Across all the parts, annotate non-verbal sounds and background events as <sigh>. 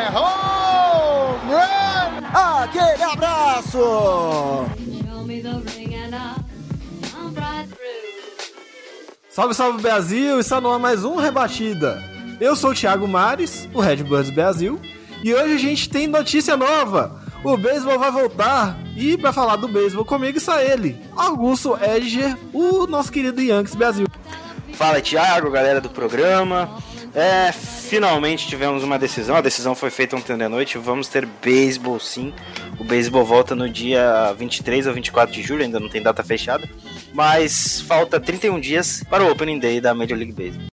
É home run! Aquele abraço. Salve, salve Brasil! Está no ar mais um Rebatida. Eu sou o Thiago Mares, o Red Bulls Brasil, e hoje a gente tem notícia nova. O beisebol vai voltar e para falar do beisebol comigo está ele, Augusto Edger, o nosso querido Yankees Brasil. Fala Thiago, galera do programa. É, finalmente tivemos uma decisão. A decisão foi feita ontem de noite. Vamos ter beisebol sim. O beisebol volta no dia 23 ou 24 de julho, ainda não tem data fechada. Mas falta 31 dias para o Opening Day da Major League Baseball.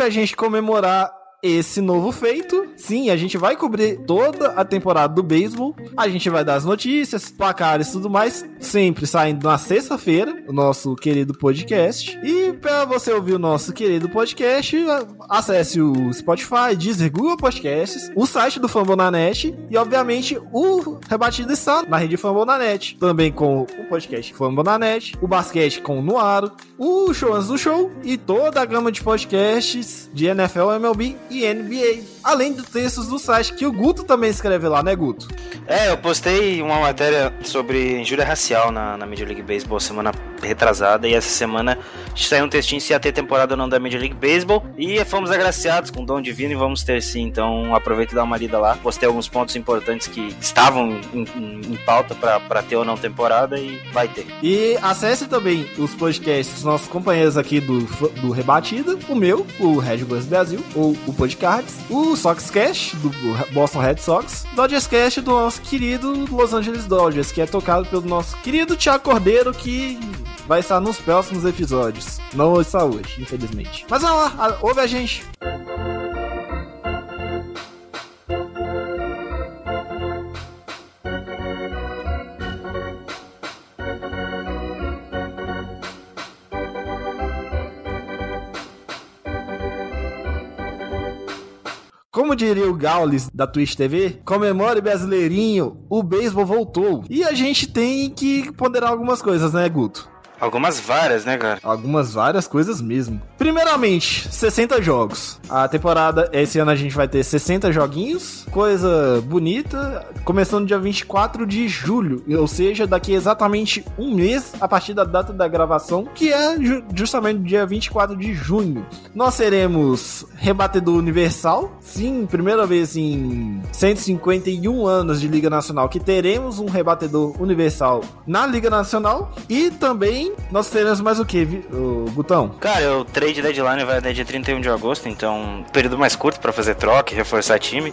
Pra gente comemorar esse novo feito, sim, a gente vai cobrir toda a temporada do beisebol. A gente vai dar as notícias, placares e tudo mais, sempre saindo na sexta-feira, o nosso querido podcast. E para você ouvir o nosso querido podcast, acesse o Spotify, Deezer, Google Podcasts, o site do Fambonanet e, obviamente, o Rebatido está na rede Fambonanet. Também com o podcast Fambonanet, o basquete com o Nuaro, o Show Antes do Show e toda a gama de podcasts de NFL, MLB e NBA. Além dos textos do site que o Guto também escreve lá, né, Guto? É, eu postei uma matéria sobre injúria racial na, na Major League Baseball semana retrasada e essa semana saiu um textinho se ia ter temporada ou não da Major League Baseball e fomos agraciados com o dom divino e vamos ter sim, então aproveita e dá uma lida lá. Postei alguns pontos importantes que estavam em, em, em pauta para ter ou não temporada e vai ter. E acesse também os podcasts dos nossos companheiros aqui do, do Rebatida, o meu, o Red Brasil, ou o Podcards, o Soxcast, do Boston Red Sox, Dodgers Cast do nosso querido Los Angeles Dodgers, que é tocado pelo nosso querido Thiago Cordeiro, que vai estar nos próximos episódios. Não hoje, infelizmente. Mas vamos lá, ouve a gente. Como diria o Gaules da Twitch TV, comemore brasileirinho, o beisebol voltou. E a gente tem que ponderar algumas coisas, né, Guto? Algumas várias, né, cara? Algumas várias coisas mesmo. Primeiramente, 60 jogos. A temporada, esse ano a gente vai ter 60 joguinhos. Coisa bonita. Começando dia 24 de julho. Ou seja, daqui exatamente um mês a partir da data da gravação, que é ju justamente dia 24 de junho. Nós seremos rebatedor universal. Sim, primeira vez em 151 anos de Liga Nacional que teremos um rebatedor universal na Liga Nacional. E também nós teremos mais o que, o Gutão? Cara, o trade deadline vai até dia 31 de agosto, então período mais curto para fazer troca e reforçar time.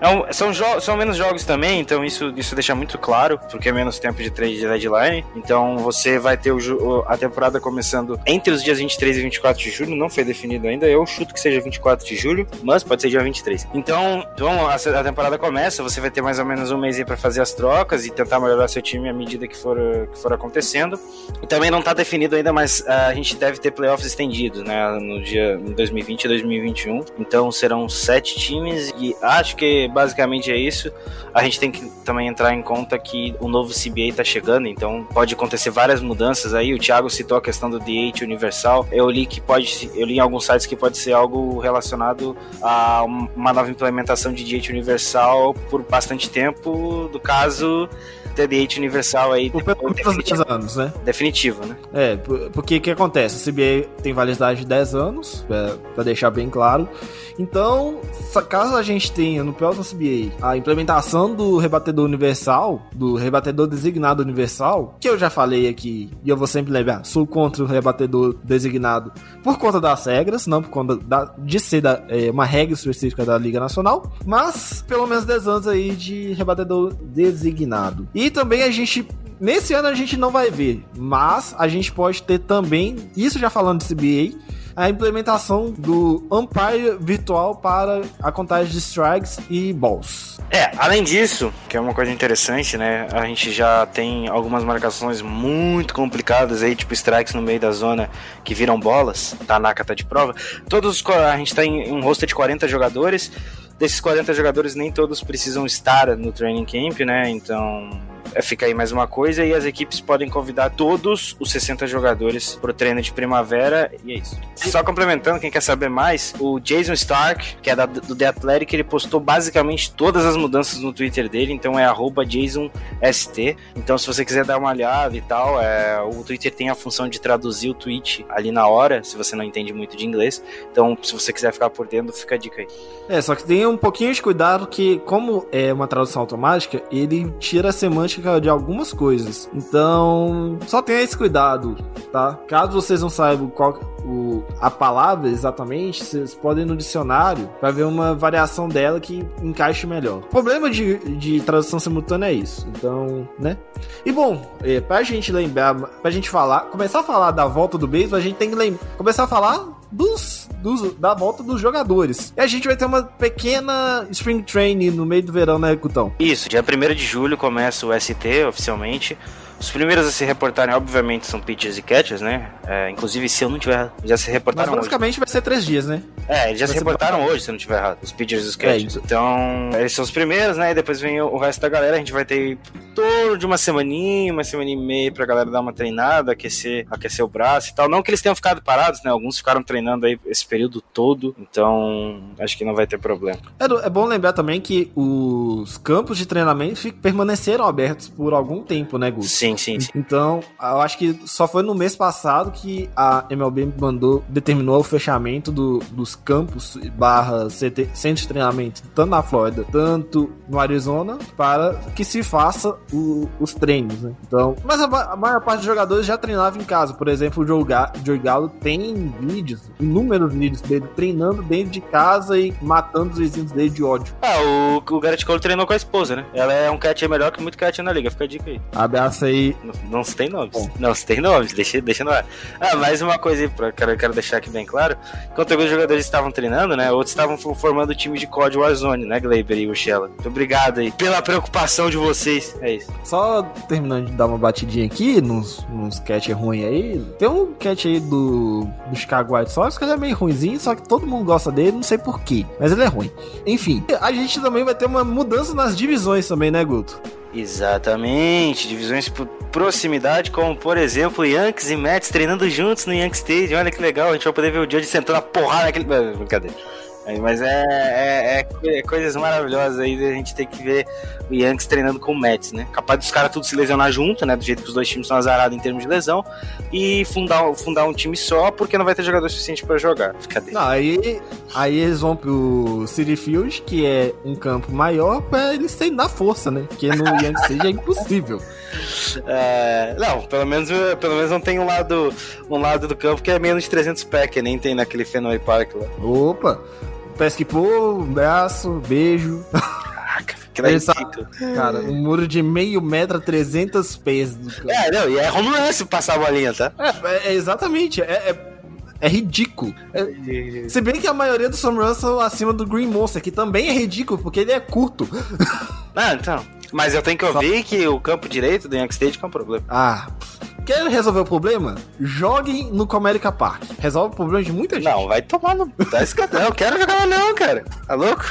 É um, são, são menos jogos também, então isso, isso deixa muito claro, porque é menos tempo de trade de deadline. Então você vai ter o, a temporada começando entre os dias 23 e 24 de julho, não foi definido ainda. Eu chuto que seja 24 de julho, mas pode ser dia 23. Então, então a, temporada começa, você vai ter mais ou menos um mês aí pra fazer as trocas e tentar melhorar seu time à medida que for, que for acontecendo. E também não tá definido ainda, mas uh, a gente deve ter playoffs estendidos, né, no dia em 2020 e 2021. Então serão sete times e acho que basicamente é isso. A gente tem que também entrar em conta que o novo CBA tá chegando, então pode acontecer várias mudanças aí. O Thiago citou a questão do DH universal. Eu li que pode, eu li em alguns sites que pode ser algo relacionado a uma nova implementação de DH universal por bastante tempo, do caso TDH universal aí por pelo menos 10 anos, né? Definitivo, né? É, porque o que acontece? O CBA tem validade de 10 anos, pra, pra deixar bem claro. Então, caso a gente tenha no pior CBA a implementação do rebatedor universal, do rebatedor designado universal, que eu já falei aqui, e eu vou sempre lembrar, sou contra o rebatedor designado por conta das regras, não por conta da- de ser da- é, uma regra específica da Liga Nacional, mas pelo menos 10 anos aí de rebatedor designado. E também a gente Nesse ano a gente não vai ver, mas a gente pode ter também, isso já falando de CBA, a implementação do Umpire virtual para a contagem de strikes e balls. É, além disso, que é uma coisa interessante, né? A gente já tem algumas marcações muito complicadas aí, tipo strikes no meio da zona que viram bolas. Tanaka tá de prova. Todos a gente tá em um roster de 40 jogadores. Desses 40 jogadores, nem todos precisam estar no training camp, né? Então, fica aí mais uma coisa. E as equipes podem convidar todos os 60 jogadores pro treino de primavera. E é isso. Só complementando, quem quer saber mais, o Jason Stark, que é da- do The Athletic, ele postou basicamente todas as mudanças no Twitter dele. Então é JasonST. Então, se você quiser dar uma olhada e tal, é, o Twitter tem a função de traduzir o tweet ali na hora, se você não entende muito de inglês. Então, se você quiser ficar por dentro, fica a dica aí. É, só que tenha um pouquinho de cuidado que, como é uma tradução automática, ele tira a semântica de algumas coisas. Então, só tenha esse cuidado, tá? Caso vocês não saibam qual o, a palavra exatamente, vocês podem ir no dicionário para ver uma variação dela que encaixe melhor. O problema de, de tradução simultânea é isso. Então, né? E bom, é, pra gente lembrar, pra gente falar, começar a falar da volta do beisebol, a gente tem que lem- começar a falar dos, dos- da volta dos jogadores. E a gente vai ter uma pequena Spring Training no meio do verão, né, Cutão? Isso, dia 1 de julho começa o ST oficialmente. Os primeiros a se reportarem, obviamente, são pitchers e catchers, né? É, inclusive, se eu não tiver. Já se Mas reportaram hoje. basicamente vai ser três dias, né? É, eles já vai se reportaram hoje, se eu não tiver errado. Os pitchers e os catchers. É, então, eles são os primeiros, né? E depois vem o, resto da galera. A gente vai ter em torno de uma semaninha, uma semana e meia pra galera dar uma treinada, aquecer, aquecer o braço e tal. Não que eles tenham ficado parados, né? Alguns ficaram treinando aí esse período todo. Então, acho que não vai ter problema. É, é bom lembrar também que os campos de treinamento permaneceram abertos por algum tempo, né, Gus? Sim, sim, sim. Então, eu acho que só foi no mês passado que a MLB mandou, determinou o fechamento do- dos campos barra CT, centro de treinamento, tanto na Flórida, tanto no Arizona, para que se faça o- os treinos, né? Então, mas a, a maior parte dos jogadores já treinava em casa. Por exemplo, o Joe, Ga Joey Gallo tem vídeos, inúmeros vídeos dele treinando dentro de casa e matando os vizinhos dele de ódio. Ah, o, o Garrett Cole treinou com a esposa, né? Ela é um catcher melhor que muito catcher na liga. Fica a dica aí. Abraço aí. Não, não se tem nomes. Bom. Não se tem nomes, deixa, deixa no ar. Ah, mais uma coisa aí, pra, quero, quero deixar aqui bem claro. Enquanto alguns jogadores estavam treinando, né? Outros estavam fo- formando time de COD Warzone, né, Gleiber e o Shella? Muito obrigado aí pela preocupação de vocês. É isso. Só terminando de dar uma batidinha aqui nos, nos catch ruins aí. Tem um catch aí do, do Chicago White Sox que ele é meio ruimzinho, só que todo mundo gosta dele, não sei porquê. Mas ele é ruim. Enfim, a gente também vai ter uma mudança nas divisões também, né, Guto? Exatamente, divisões por proximidade, como por exemplo Yankees e Mets treinando juntos no Yankee Stadium. Olha que legal, a gente vai poder ver o Judge sentando a porrada naquele. Brincadeira. Mas é, é, é- é coisas maravilhosas aí a gente tem que ver o Yankees treinando com o Mets, né? Capaz dos caras tudo se lesionar junto, né? Do jeito que os dois times são azarados em termos de lesão. E fundar, fundar um time só porque não vai ter jogador suficiente pra jogar. Brincadeira. Não, aí, aí eles vão pro City Field, que é um campo maior, pra eles terem na força, né? Porque no <laughs> Yankee Stadium é impossível. É, não, pelo menos, pelo menos não tem um lado, um lado do campo que é menos de 300 pés, que nem tem naquele Fenway Park lá. Opa! Pesque pô, braço, beijo. Caraca, que daí Essa-. Cara, um muro de meio metro a 300 pés. É, não, e é home run se passar a bolinha, tá? É, é exatamente, é, é, é ridículo. É- se bem que a maioria dos runs são acima do Green Monster, que também é ridículo, porque ele é curto. Ah, então. Mas eu tenho que ouvir que o campo direito do Yankee Stadium é um problema. Ah, quer resolver o problema? Joguem no Comerica Park. Resolve o problema de muita gente. Não, vai tomar no. Tá escadão. Eu quero jogar lá não, cara. Tá louco?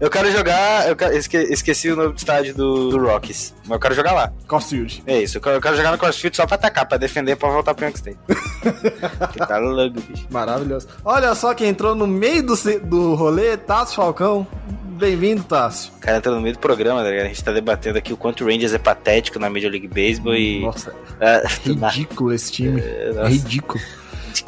Eu quero jogar. Eu esque- esqueci o nome do estádio do, do Rockies. Mas eu quero jogar lá. Caulfield. É isso. Eu quero, eu quero jogar no CrossFit só pra atacar, pra defender, pra voltar pro Stadium. <laughs> que tá louco, bicho. Maravilhoso. Olha só quem entrou no meio do, do rolê, Tássio Falcão. Bem-vindo, Tássio. O cara entra no meio do programa, tá ligado? A gente tá debatendo aqui o quanto o Rangers é patético na Major League Baseball e. Nossa, É, <laughs> ridículo esse time. <laughs> É, É ridículo.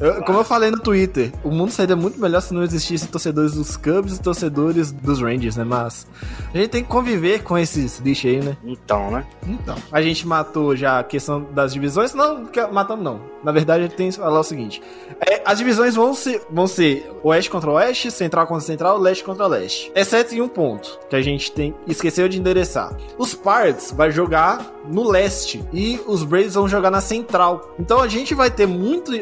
Eu- como eu falei no Twitter, o mundo seria muito melhor se não existissem torcedores dos Cubs e torcedores dos Rangers, né? Mas a gente tem que conviver com esses lixos aí, né? Então, né? Então. A gente matou já a questão das divisões. Não, que- matamos não. Na verdade, a gente tem que falar o seguinte: É, as divisões vão ser, vão ser Oeste contra Oeste, Central contra Central, Leste contra Leste. Exceto em um ponto que a gente tem esqueceu de endereçar. Os Parts vai jogar no leste e os Braves vão jogar na central. Então a gente vai ter muito,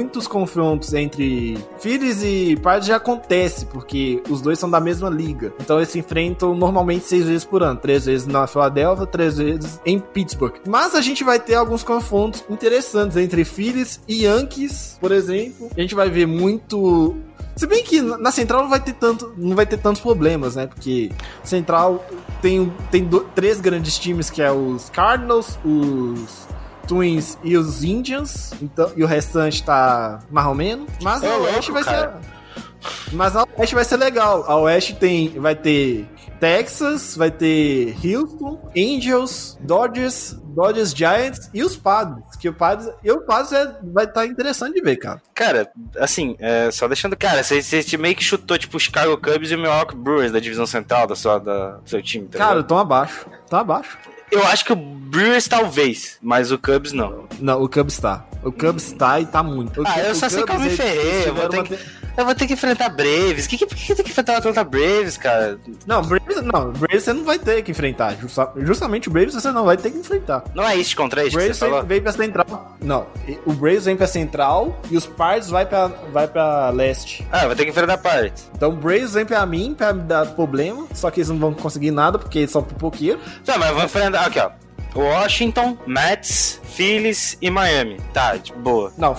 muitos confrontos entre Phillies e Parts já acontece, porque os dois são da mesma liga. Então eles se enfrentam normalmente seis vezes por ano, três vezes na Filadélfia, três vezes em Pittsburgh. Mas a gente vai ter alguns confrontos interessantes entre Phillies e Yankees, por exemplo. A gente vai ver muito se bem que na Central não vai ter tanto, não vai ter tantos problemas, né? Porque Central tem, tem do- três grandes times que é os Cardinals, os Twins e os Indians, então, e o restante tá mais ou menos. Mas É a Oeste vai cara. ser mas a Oeste vai ser legal. A Oeste tem vai ter Texas, vai ter Houston, Angels, Dodgers, Dodgers Giants e os Padres, que o Padres, e o Padres é, vai estar interessante de ver, cara. Cara, assim, é, só deixando. Cara, você, você meio que chutou, tipo, o Chicago Cubs e o Milwaukee Brewers da divisão central da sua, da, do seu time, tá Cara, ligado? tão abaixo. Tá abaixo. Eu acho que o Brewers talvez, mas o Cubs não. Não, o Cubs tá. O Cubs tá e tá muito. O Ah, Cubs- eu só sei que eu me ferrei, eu vou ter que- Eu vou ter que enfrentar Braves. Que que, por que tem que enfrentar o Atlanta Braves, cara? Não, Braves, não, Braves você não vai ter que enfrentar. Justa- justamente o Braves você não vai ter que enfrentar. Não é East contra O East você Braves vem, vem pra central. Não, o Braves vem pra central e os Pards vai pra, vai pra leste. Ah, vou ter que enfrentar Pirates. Então o Braves vem pra mim pra me dar problema. Só que eles não vão conseguir nada porque eles são pipoqueiros. Tá, mas eu vou enfrentar. Aqui, ó. Washington, Mets, Phillies e Miami. Tá, de boa. Não,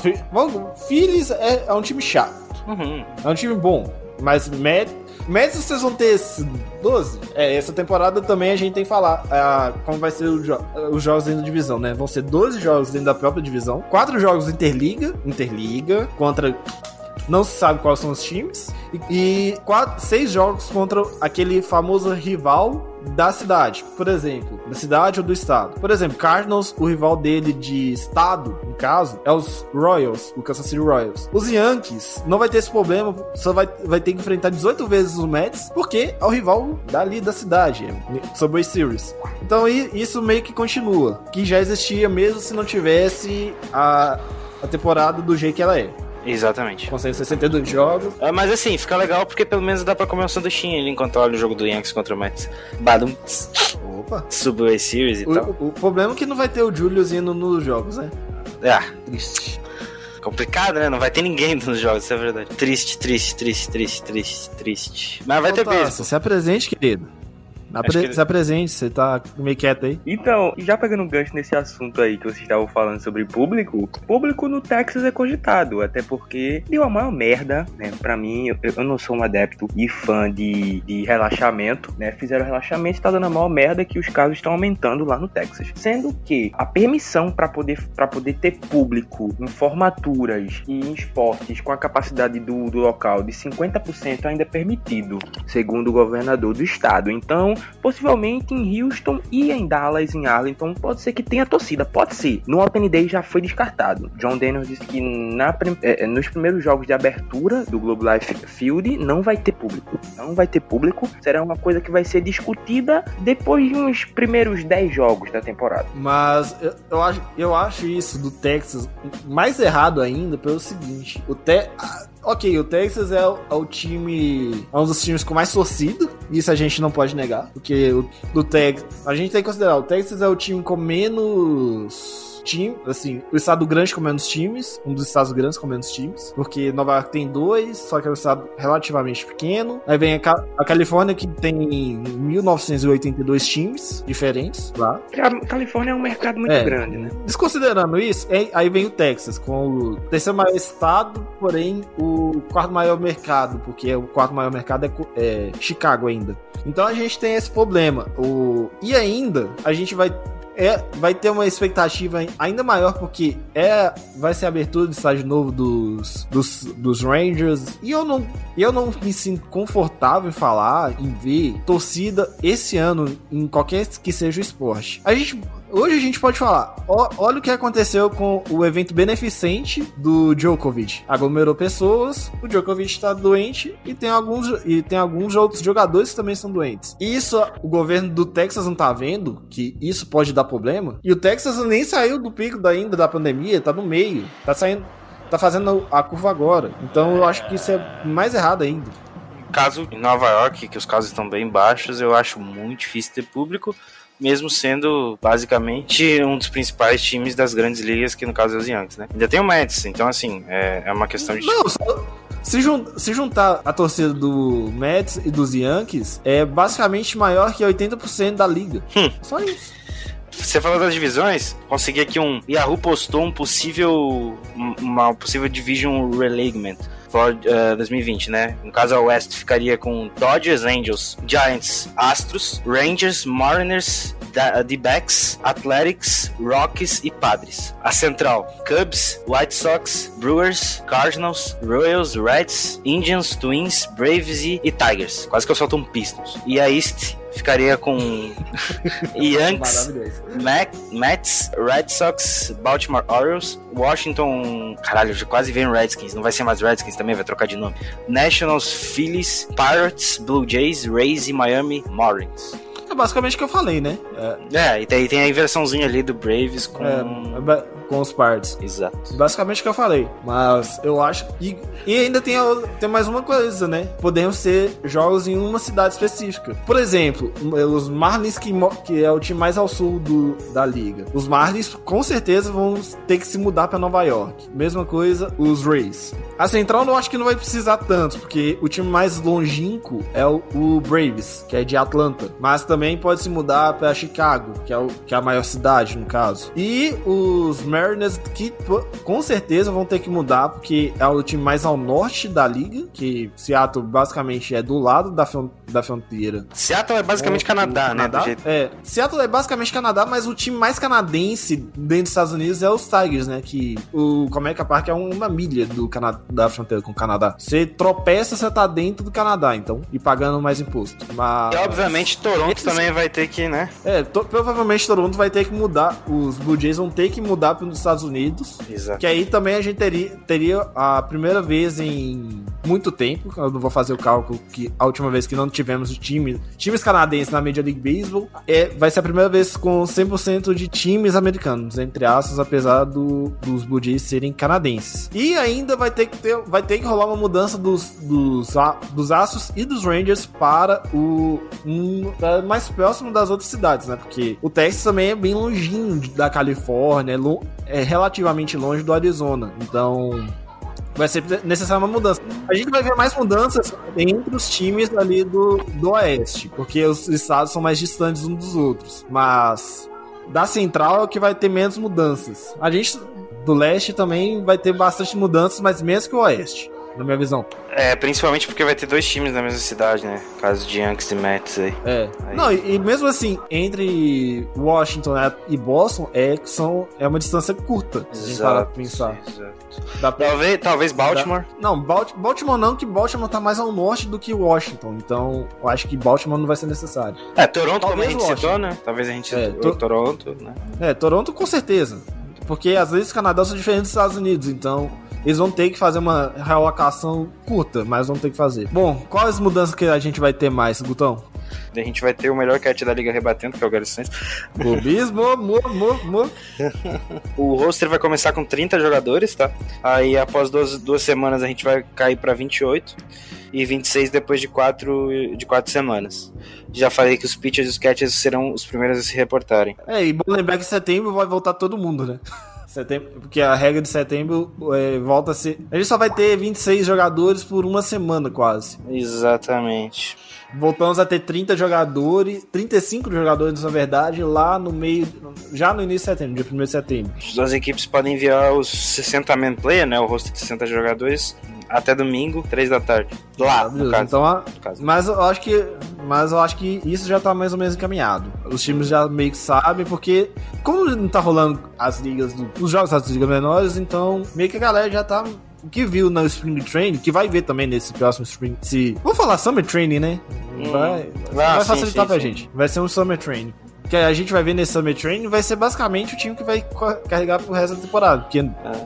Phillies é, é um time chato. Uhum. É um time bom. Mas Mets vocês vão ter 12? É, essa temporada também a gente tem que falar ah, como vai ser jo- os jogos dentro da divisão, né? Vão ser 12 jogos dentro da própria divisão. quatro jogos Interliga, Interliga, contra... Não se sabe quais são os times. E, e quatro, seis jogos contra aquele famoso rival da cidade, por exemplo, da cidade ou do estado. Por exemplo, Cardinals, o rival dele de estado, no caso, é os Royals, o Kansas City Royals. Os Yankees não vai ter esse problema, só vai, vai ter que enfrentar 18 vezes os Mets, porque é o rival dali da cidade, Subway Series. Então isso meio que continua, que já existia mesmo se não tivesse a, a temporada do jeito que ela é. Exatamente. Com 162 jogos. É, mas assim, fica legal porque pelo menos dá pra comer um sanduichinho ali enquanto olha o jogo do Yankees contra o Mets. Badum, Opa! Subway Series e O, tal. o- problema é que não vai ter o Julius indo nos jogos, né? Ah, Triste. complicado, né? Não vai ter ninguém nos jogos, isso é verdade. Triste, triste, triste, triste, triste, triste. Mas vai ter Tasso, beisebol. Se apresente, querido. Apre- que- Se apresente, você tá meio quieto aí. Então, já pegando um gancho nesse assunto aí que vocês estavam falando sobre público, público no Texas é cogitado, até porque deu a maior merda, né? Pra mim, eu, eu não sou um adepto e fã de, de relaxamento, né? Fizeram relaxamento e tá dando a maior merda que os casos estão aumentando lá no Texas. Sendo que a permissão para poder, pra poder ter público em formaturas e em esportes com a capacidade do, do local de 50% ainda é permitido, segundo o governador do estado. Então, possivelmente em Houston e em Dallas, em Arlington, pode ser que tenha torcida, pode ser. No Open Day já foi descartado. John Daniels disse que na prim- eh, nos primeiros jogos de abertura do Globe Life Field não vai ter público. Não vai ter público. Será uma coisa que vai ser discutida depois de uns primeiros 10 jogos da temporada. Mas eu, eu acho, eu acho isso do Texas mais errado ainda pelo seguinte: o Te ah, Ok, o Texas é o, é o time. É um dos times com mais torcida. Isso a gente não pode negar. Porque o do Texas. A gente tem que considerar: o Texas é o time com menos. Time, assim, o estado grande com menos times, um dos estados grandes com menos times, porque Nova York tem dois, só que é um estado relativamente pequeno. Aí vem a, Ca- a Califórnia que tem 1982 times diferentes lá. A Califórnia é um mercado muito É. grande, né? Desconsiderando isso, é- aí vem o Texas, com o terceiro maior estado, porém o quarto maior mercado, porque o quarto maior mercado é, é Chicago ainda. Então a gente tem esse problema. O, e ainda, a gente vai. É, vai ter uma expectativa ainda maior porque é vai ser a abertura do estágio novo dos, dos, dos Rangers e eu não eu não me sinto confortável em falar em ver torcida esse ano em qualquer que seja o esporte. A gente hoje a gente pode falar, ó, olha o que aconteceu com o evento beneficente do Djokovic. Aglomerou pessoas, o Djokovic tá doente e tem alguns, e tem alguns outros jogadores que também são doentes. Isso o governo do Texas não tá vendo, que isso pode dar problema. E o Texas nem saiu do pico ainda da pandemia, tá no meio, tá saindo, tá fazendo a curva agora. Então eu acho que isso é mais errado ainda. Caso em Nova York, que os casos estão bem baixos, eu acho muito difícil ter público, mesmo sendo basicamente um dos principais times das grandes ligas, que no caso é os Yankees, né? Ainda tem o Mets, então assim, é, é uma questão de. Não, só- se, jun- se juntar a torcida do Mets e dos Yankees, é basicamente maior que 80% da liga. Hum. Só isso. Você falou das divisões, consegui aqui um. Yahoo postou um possível. um- Uma possível Division Relegament for eh, 2020, né? No caso, a West ficaria com Dodgers, Angels, Giants, Astros, Rangers, Mariners, D-Backs, Athletics, Rockies e Padres. A Central, Cubs, White Sox, Brewers, Cardinals, Royals, Reds, Indians, Twins, Braves e, e Tigers. Quase que eu solto um Pistons. E a East ficaria com <laughs> Yankees, Mets, Red Sox, Baltimore Orioles, Washington. Caralho, já quase veio Redskins. Não vai ser mais Redskins também, vai trocar de nome. Nationals, Phillies, Pirates, Blue Jays, Rays e Miami Marlins. É basicamente o que eu falei, né? É, É, e tem, tem a inversãozinha ali do Braves com. é, com os parts. Exato. Basicamente o que eu falei. Mas eu acho. E, e ainda tem, a- tem mais uma coisa, né? Podemos ser jogos em uma cidade específica. Por exemplo, os Marlins, que, que é o time mais ao sul do, da liga. Os Marlins com certeza vão ter que se mudar para Nova York. Mesma coisa, os Rays. A Central eu acho que não vai precisar tanto, porque o time mais longínquo é o, o Braves, que é de Atlanta. Mas também pode se mudar para Chicago, que é, o, que é a maior cidade, no caso. E os Mariners, que com certeza vão ter que mudar, porque é o time mais ao norte da liga, que Seattle basicamente é do lado da, da fronteira. Seattle é basicamente O- Canadá, o né? Jeito... É, Seattle é basicamente Canadá, mas o time mais canadense dentro dos Estados Unidos é os Tigers, né? Que o Comerica Park é uma milha do Cana da fronteira com o Canadá. Você tropeça, você tá dentro do Canadá, então, e pagando mais imposto. Mas... E obviamente Toronto também vai ter que, né? É, to- provavelmente Toronto vai ter que mudar. Os Blue Jays vão ter que mudar para os Estados Unidos. Exato. Que aí também a gente teria, teria a primeira vez em muito tempo. Eu não vou fazer o cálculo que a última vez que não tivemos time, times canadenses na Major League Baseball. É, vai ser a primeira vez com 100% de times americanos, entre aspas, apesar do, dos Jays serem canadenses. E ainda vai ter que, ter, vai ter que rolar uma mudança dos, dos, dos Astros e dos Rangers para o um, mais próximo das outras cidades, né? Porque o Texas também é bem longinho da Califórnia, é, é relativamente longe do Arizona. Então, vai ser necessária uma mudança. A gente vai ver mais mudanças entre os times ali do, do Oeste, porque os estados são mais distantes uns dos outros. Mas da Central é o que vai ter menos mudanças. A gente do Leste também vai ter bastante mudanças, mas menos que o Oeste, na minha visão. É, principalmente porque vai ter dois times na mesma cidade, né? Caso de Yankees e Mets aí. É. Aí. Não, e, e mesmo assim, entre Washington e Boston é, são, é uma distância curta, se a gente parar pra pensar. exato. Dá pra- Talvez, talvez Baltimore. Não, Balt- Baltimore não, que Baltimore tá mais ao norte do que Washington. Então, eu acho que Baltimore não vai ser necessário. É, Toronto, como a Talvez gente Washington. citou, né? Talvez a gente É, to- Toronto, né? É, Toronto com certeza. Porque as leis do Canadá são diferentes dos Estados Unidos, então eles vão ter que fazer uma realocação curta, mas vão ter que fazer. Bom, quais mudanças que a gente vai ter mais, Gutão? A gente vai ter o melhor catch da liga rebatendo, que é o Gary Sainz. Clubismo, mo, mo, mo. O roster vai começar com 30 jogadores, tá? Aí após duas, duas semanas a gente vai cair pra 28 e 26 depois de quatro, de quatro semanas. Já falei que os pitchers e os catchers serão os primeiros a se reportarem. É, e bom lembrar que em setembro vai voltar todo mundo, né? Setembro, porque a regra de setembro é, volta a ser. A gente só vai ter 26 jogadores por uma semana, quase. Exatamente. Voltamos a ter 30 jogadores, 35 jogadores, na verdade, lá no meio. Já no início de setembro, dia 1 de setembro. As equipes podem enviar os 60 man player, né? O roster de 60 jogadores, até domingo, 3 da tarde. Lá, no Beleza, caso. então, a- no caso. mas eu acho que. Mas eu acho que isso já tá mais ou menos encaminhado. Os times já meio que sabem, porque como não tá rolando as ligas, do- os jogos das ligas menores, então meio que a galera já tá. O que viu no Spring Training, que vai ver também nesse próximo Spring. Se, vamos falar Summer Training, né? Hum. Vai, Ah, vai sim, facilitar sim, pra sim. gente. Vai ser um Summer Training. Que a gente vai ver nesse Summer Training vai ser basicamente o time que vai carregar pro resto da temporada. Porque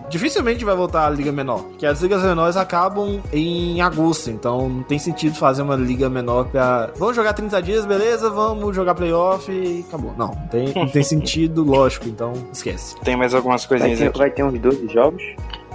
dificilmente vai voltar a Liga Menor. Porque as ligas menores acabam em agosto, então não tem sentido fazer uma liga menor pra. Vamos jogar 30 dias, beleza? Vamos jogar playoff e acabou. Não, não tem, não tem <laughs> sentido, lógico, então esquece. Tem mais algumas coisinhas aqui. vai ter uns 12 jogos.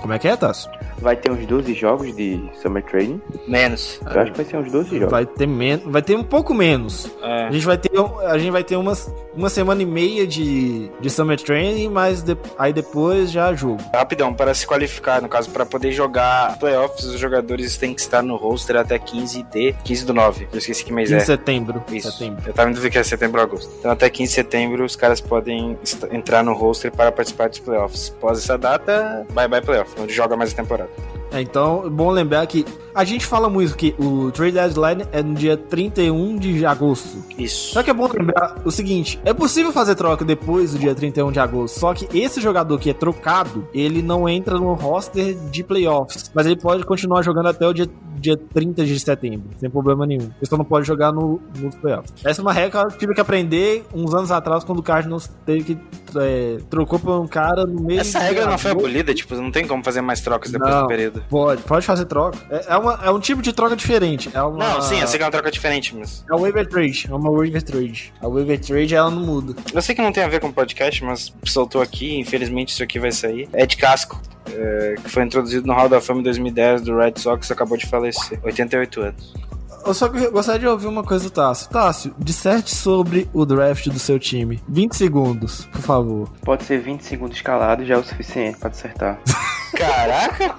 Como é que é, Tasso? Vai ter uns 12 jogos de Summer Training. Menos. Eu acho que vai ser uns 12 jogos. Vai ter menos, vai ter um pouco menos. É. A gente vai ter, a gente vai ter umas, uma semana e meia de, de Summer Training, mas de- aí depois já jogo. Rapidão, para se qualificar, no caso, para poder jogar playoffs, os jogadores têm que estar no roster até 15 de 15 do 9. Eu esqueci que mês 15 é. setembro. Isso. setembro. Eu tava em dúvida que é setembro ou agosto. Então até 15 de setembro os caras podem entrar no roster para participar dos playoffs. Após essa data, bye bye playoff, onde joga mais a temporada. É, então, é bom lembrar que a gente fala muito que o trade deadline é no dia 31 de agosto. Isso. Só que é bom lembrar o seguinte: é possível fazer troca depois do dia 31 de agosto. Só que esse jogador que é trocado, ele não entra no roster de playoffs. Mas ele pode continuar jogando até o dia, dia 30 de setembro, sem problema nenhum. Ele só não pode jogar no, nos playoffs. Essa é uma regra que eu tive que aprender uns anos atrás, quando o Cardinals teve que. é, trocou por um cara no meio. Essa regra não foi abolida, tipo, não tem como fazer mais trocas depois Não. do período. Pode, pode fazer troca. É, é, uma- é um tipo de troca diferente. É uma, Não, sim, eu sei que é uma troca diferente, mas. É uma waiver trade. É uma waiver trade. A waiver trade ela não muda. Eu sei que não tem a ver com o podcast, mas soltou aqui, infelizmente isso aqui vai sair. Ed Casco, é, que foi introduzido no Hall da Fama em 2010 do Red Sox, acabou de falecer. 88 anos. Eu só gostaria de ouvir uma coisa do Tássio. Tássio, disserte sobre o draft do seu time. 20 segundos, por favor. Pode ser 20 segundos calado, já é o suficiente pra acertar. Caraca!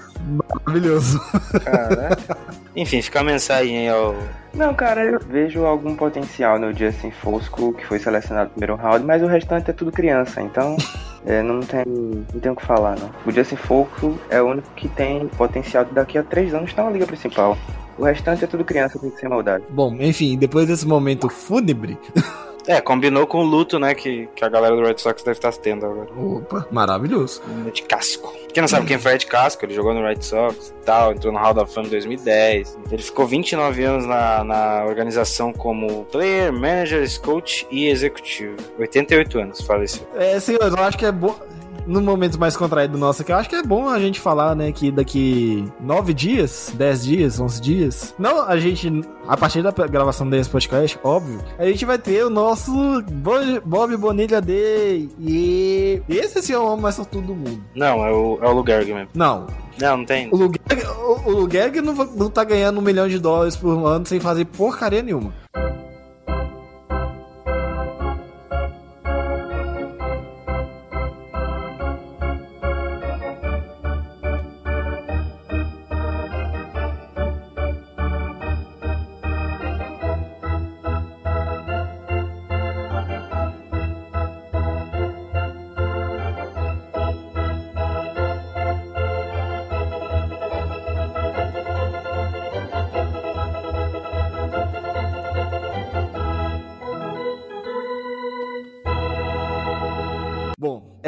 <laughs> Maravilhoso. Caraca. Enfim, fica a mensagem aí ao. Não, cara, eu vejo algum potencial no Justin Fosco, que foi selecionado no primeiro round, mas o restante é tudo criança, então <laughs> é, não, tem, não tem o que falar, não. O Justin Fosco é o único que tem potencial de daqui a três anos estar na liga principal. O restante é tudo criança, tem que ser maldade. Bom, enfim, depois desse momento fúnebre. <laughs> É, combinou com o luto, né, que, que a galera do Red Sox deve estar tendo agora. Opa, maravilhoso. Ed Casco. Quem não sabe quem foi Ed Casco, ele jogou no Red Sox e tal, entrou no Hall da Fama em 2010. Ele ficou 29 anos na, na organização como player, manager, coach e executivo. 88 anos, faleceu. É, senhor, eu acho que é bom. No momento mais contraído nosso aqui, eu acho que é bom a gente falar, né, que daqui nove dias, dez dias, onze dias. Não, a gente, a partir da gravação desse podcast, óbvio, a gente vai ter o nosso Bo- Bob Bonilha Day. E esse sim é o homem mais sortudo do mundo. Não, é o, é o Lugerg mesmo. Não, Não, não tem. o Lugerg, o, o não, não tá ganhando um milhão de dólares por ano sem fazer porcaria nenhuma.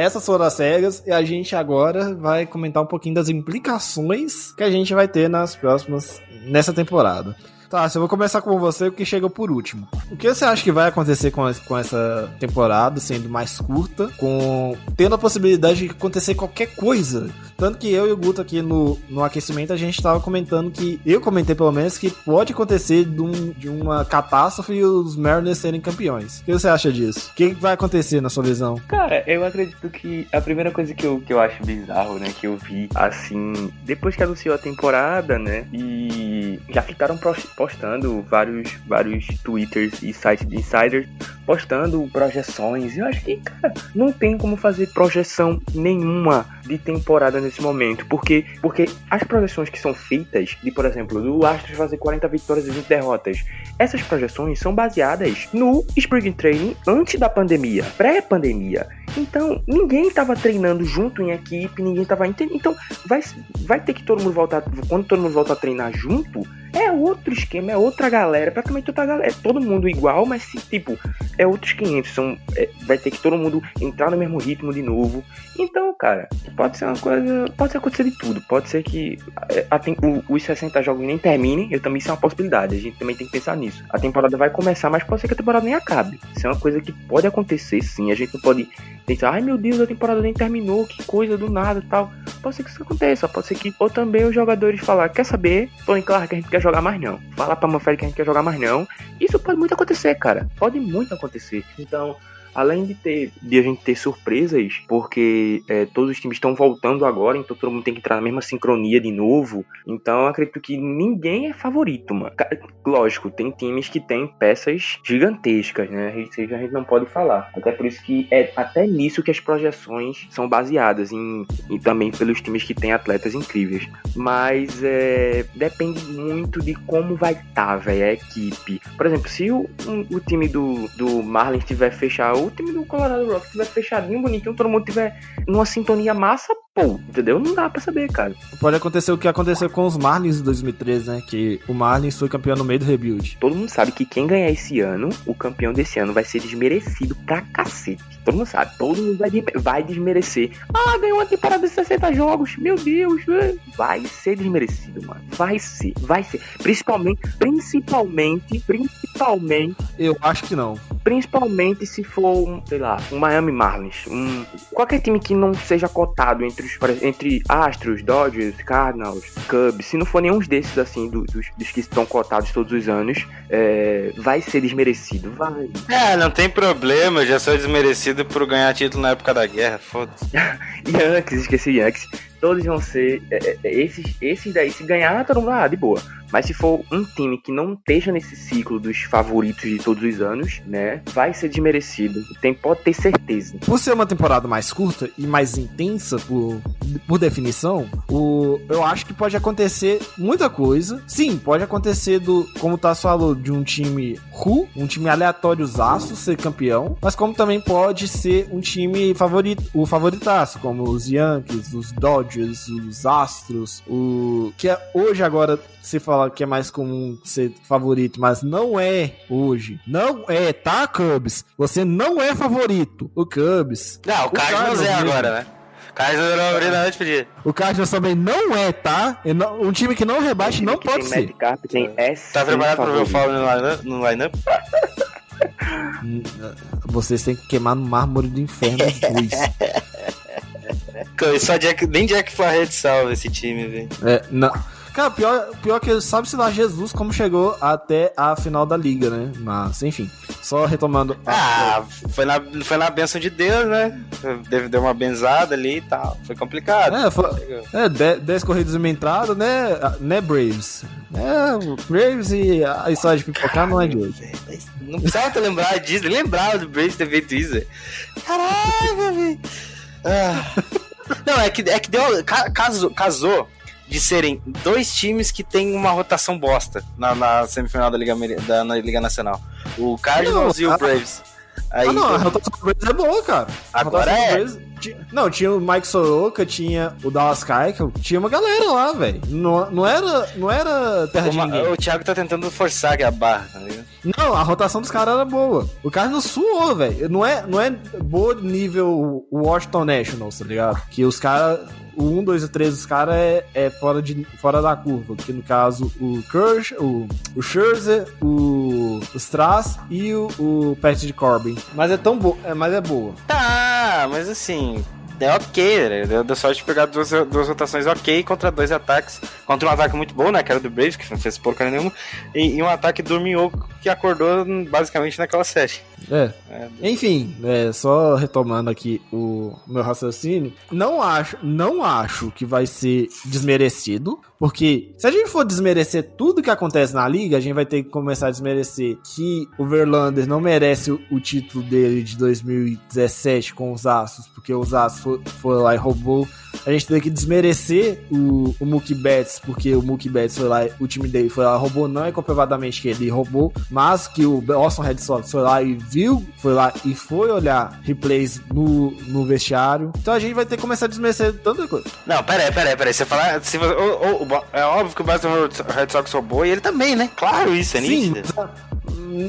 Essas foram as regras e a gente agora vai comentar um pouquinho das implicações que a gente vai ter nas próximas nessa temporada. Tá, eu vou começar com você, que chega por último. O que você acha que vai acontecer com, es- com essa temporada, sendo mais curta, com tendo a possibilidade de acontecer qualquer coisa? Tanto que eu e o Guto aqui no, no aquecimento, a gente tava comentando que, eu comentei pelo menos, que pode acontecer de, um- de uma catástrofe e os Mariners serem campeões. O que você acha disso? O que vai acontecer na sua visão? Cara, eu acredito que a primeira coisa que eu, que eu acho bizarro, né, que eu vi, assim, depois que anunciou a temporada, né, e já ficaram postando vários, vários twitters e sites de insiders postando projeções. Eu acho que, cara, não tem como fazer projeção nenhuma de temporada nesse momento, porque porque as projeções que são feitas, de por exemplo, do Astros fazer 40 vitórias e 20 derrotas, essas projeções são baseadas no Spring Training antes da pandemia, pré-pandemia. Então, ninguém estava treinando junto em equipe, ninguém estava entendendo. Então, vai, vai ter que todo mundo voltar. Quando todo mundo volta a treinar junto, é outro esquema, é outra galera, praticamente outra galera. É todo mundo igual, mas tipo, é outros 500. São, é, vai ter que todo mundo entrar no mesmo ritmo de novo. Então, cara, pode ser uma coisa. Pode acontecer de tudo. Pode ser que é, a, o, os 60 jogos nem terminem. Eu também isso é uma possibilidade. A gente também tem que pensar nisso. A temporada vai começar, mas pode ser que a temporada nem acabe. Isso é uma coisa que pode acontecer sim. A gente não pode pensar, ai meu Deus, a temporada nem terminou, que coisa do nada tal. Pode ser que isso aconteça. Pode ser que. Ou também os jogadores falar, quer saber? Tony Clark, a gente quer jogar mais não. Fala pra Manfred que a gente quer jogar mais não. Isso pode muito acontecer, cara. Pode muito acontecer. Então, além de ter de a gente ter surpresas, porque é, todos os times estão voltando agora, então todo mundo tem que entrar na mesma sincronia de novo. Então acredito que ninguém é favorito, mano. Lógico, tem times que têm peças gigantescas, né? Isso a gente não pode falar. Até por isso que é até nisso que as projeções são baseadas em, e também pelos times que têm atletas incríveis. Mas é, depende muito de como vai estar, tá, velho, a equipe. Por exemplo, se o, um, o time do, do Marlins tiver fechado o time do Colorado Rocks tiver fechadinho, bonitinho, todo mundo tiver numa sintonia massa, pô, entendeu? Não dá pra saber, cara. Pode acontecer o que aconteceu com os Marlins em 2013, né? Que o Marlins foi campeão no meio do rebuild. Todo mundo sabe que quem ganhar esse ano, o campeão desse ano, vai ser desmerecido pra cacete. Todo mundo sabe. Todo mundo vai, vai desmerecer. Ah, ganhou uma temporada de 60 jogos. Meu Deus. Vai ser desmerecido, mano. Vai ser. Vai ser. Principalmente, principalmente, principalmente. Eu acho que não. Principalmente se for, sei lá, um Miami Marlins. Um, qualquer time que não seja cotado entre, os, entre Astros, Dodgers, Cardinals, Cubs. Se não for nenhum desses, assim, dos, dos que estão cotados todos os anos, é, vai ser desmerecido. Vai. É, não tem problema. Eu já sou desmerecido por ganhar título na época da guerra, foda-se. <laughs> Yankees, esqueci Yankees. Todos vão ser. É, é, esses, esses daí, se ganhar, todo mundo, ah, de boa. Mas se for um time que não esteja nesse ciclo dos favoritos de todos os anos, né, vai ser desmerecido. Tem, pode ter certeza. Por ser uma temporada mais curta e mais intensa por, por definição, o, eu acho que pode acontecer muita coisa. Sim, pode acontecer do, como o Tasso falou, de um time ru, um time aleatório aço ser campeão, mas como também pode ser um time favorito, o favoritaço, como os Yankees, os Dodgers, os Astros, o que é hoje agora se fala que é mais comum ser favorito, mas não é hoje. Não é, tá, Cubs? Você não é favorito. O Cubs. Não, o, o Cardinals é agora, né? Cardinals não abriu na pedir. O Cardinals também não é, tá? Um time que não rebaixe não pode tem ser. Medcap, tem S tá preparado pra ver o follow no line-up? <laughs> Vocês têm que queimar no mármore do inferno <laughs> os dois. Só Jack, nem Jack Flaherty salva esse time, velho. É, não. Cara, pior, pior que sabe-se lá Jesus como chegou até a final da liga, né? Mas, enfim. Só retomando. Ah, foi na, foi na benção de Deus, né? Deu, deu uma benzada ali e tal. Foi complicado. É, foi, é 10 corridas e uma entrada, né? né, Braves? É, Braves e a história de pipocar não é de hoje. Não precisava lembrar disso, lembrava do Braves ter feito isso. Caraca, velho. Ah. <laughs> Não, é que, é que deu. Casou, casou de serem dois times que têm uma rotação bosta na, na semifinal da Liga, da, na Liga Nacional. O Cardinals não, e o Braves. Aí, ah, não, a rotação do Braves é boa, cara. Agora é. Braves, não, tinha o Mike Soroka, tinha o Dallas Keuchel, tinha uma galera lá, velho. Não, não, era, não era terra Uma, de ninguém. O Thiago tá tentando forçar a barra, tá ligado? Não, a rotação dos caras era boa. O cara não suou, velho. Não é, não é boa nível Washington Nationals, tá ligado? Que os caras o 1, 2 e 3 dos caras é, é fora, de, fora da curva. Que no caso, o Kirsch, o, o Scherzer, o, o Strass e o, o Pat de Corbin. Mas é tão boa, é, mas é boa. Tá, mas assim, é ok, né? Deu, deu sorte de pegar duas, duas rotações ok contra dois ataques. Contra um ataque muito bom, né? Que era do Braves, que não fez porcaria nenhuma. E, e um ataque do Minhoco que acordou basicamente naquela série. É. é. Enfim, é, só retomando aqui o meu raciocínio, não acho, não acho que vai ser desmerecido, porque se a gente for desmerecer tudo que acontece na liga, a gente vai ter que começar a desmerecer que o Verlander não merece o, título dele de 2017 com os Astros, porque os Astros foi, foi lá e roubou a gente tem que desmerecer o, o Mookie Betts, porque o Mookie Betts foi lá, o time dele foi lá, roubou, não é comprovadamente que ele roubou, mas que o Boston Red Sox foi lá e viu, foi lá e foi olhar replays no, no vestiário. Então a gente vai ter que começar a desmerecer tanta coisa. Não, peraí, peraí, peraí. Você fala. Se você, é óbvio que o Boston Red Sox roubou e ele também, né? Claro, isso, é Sim, nítido.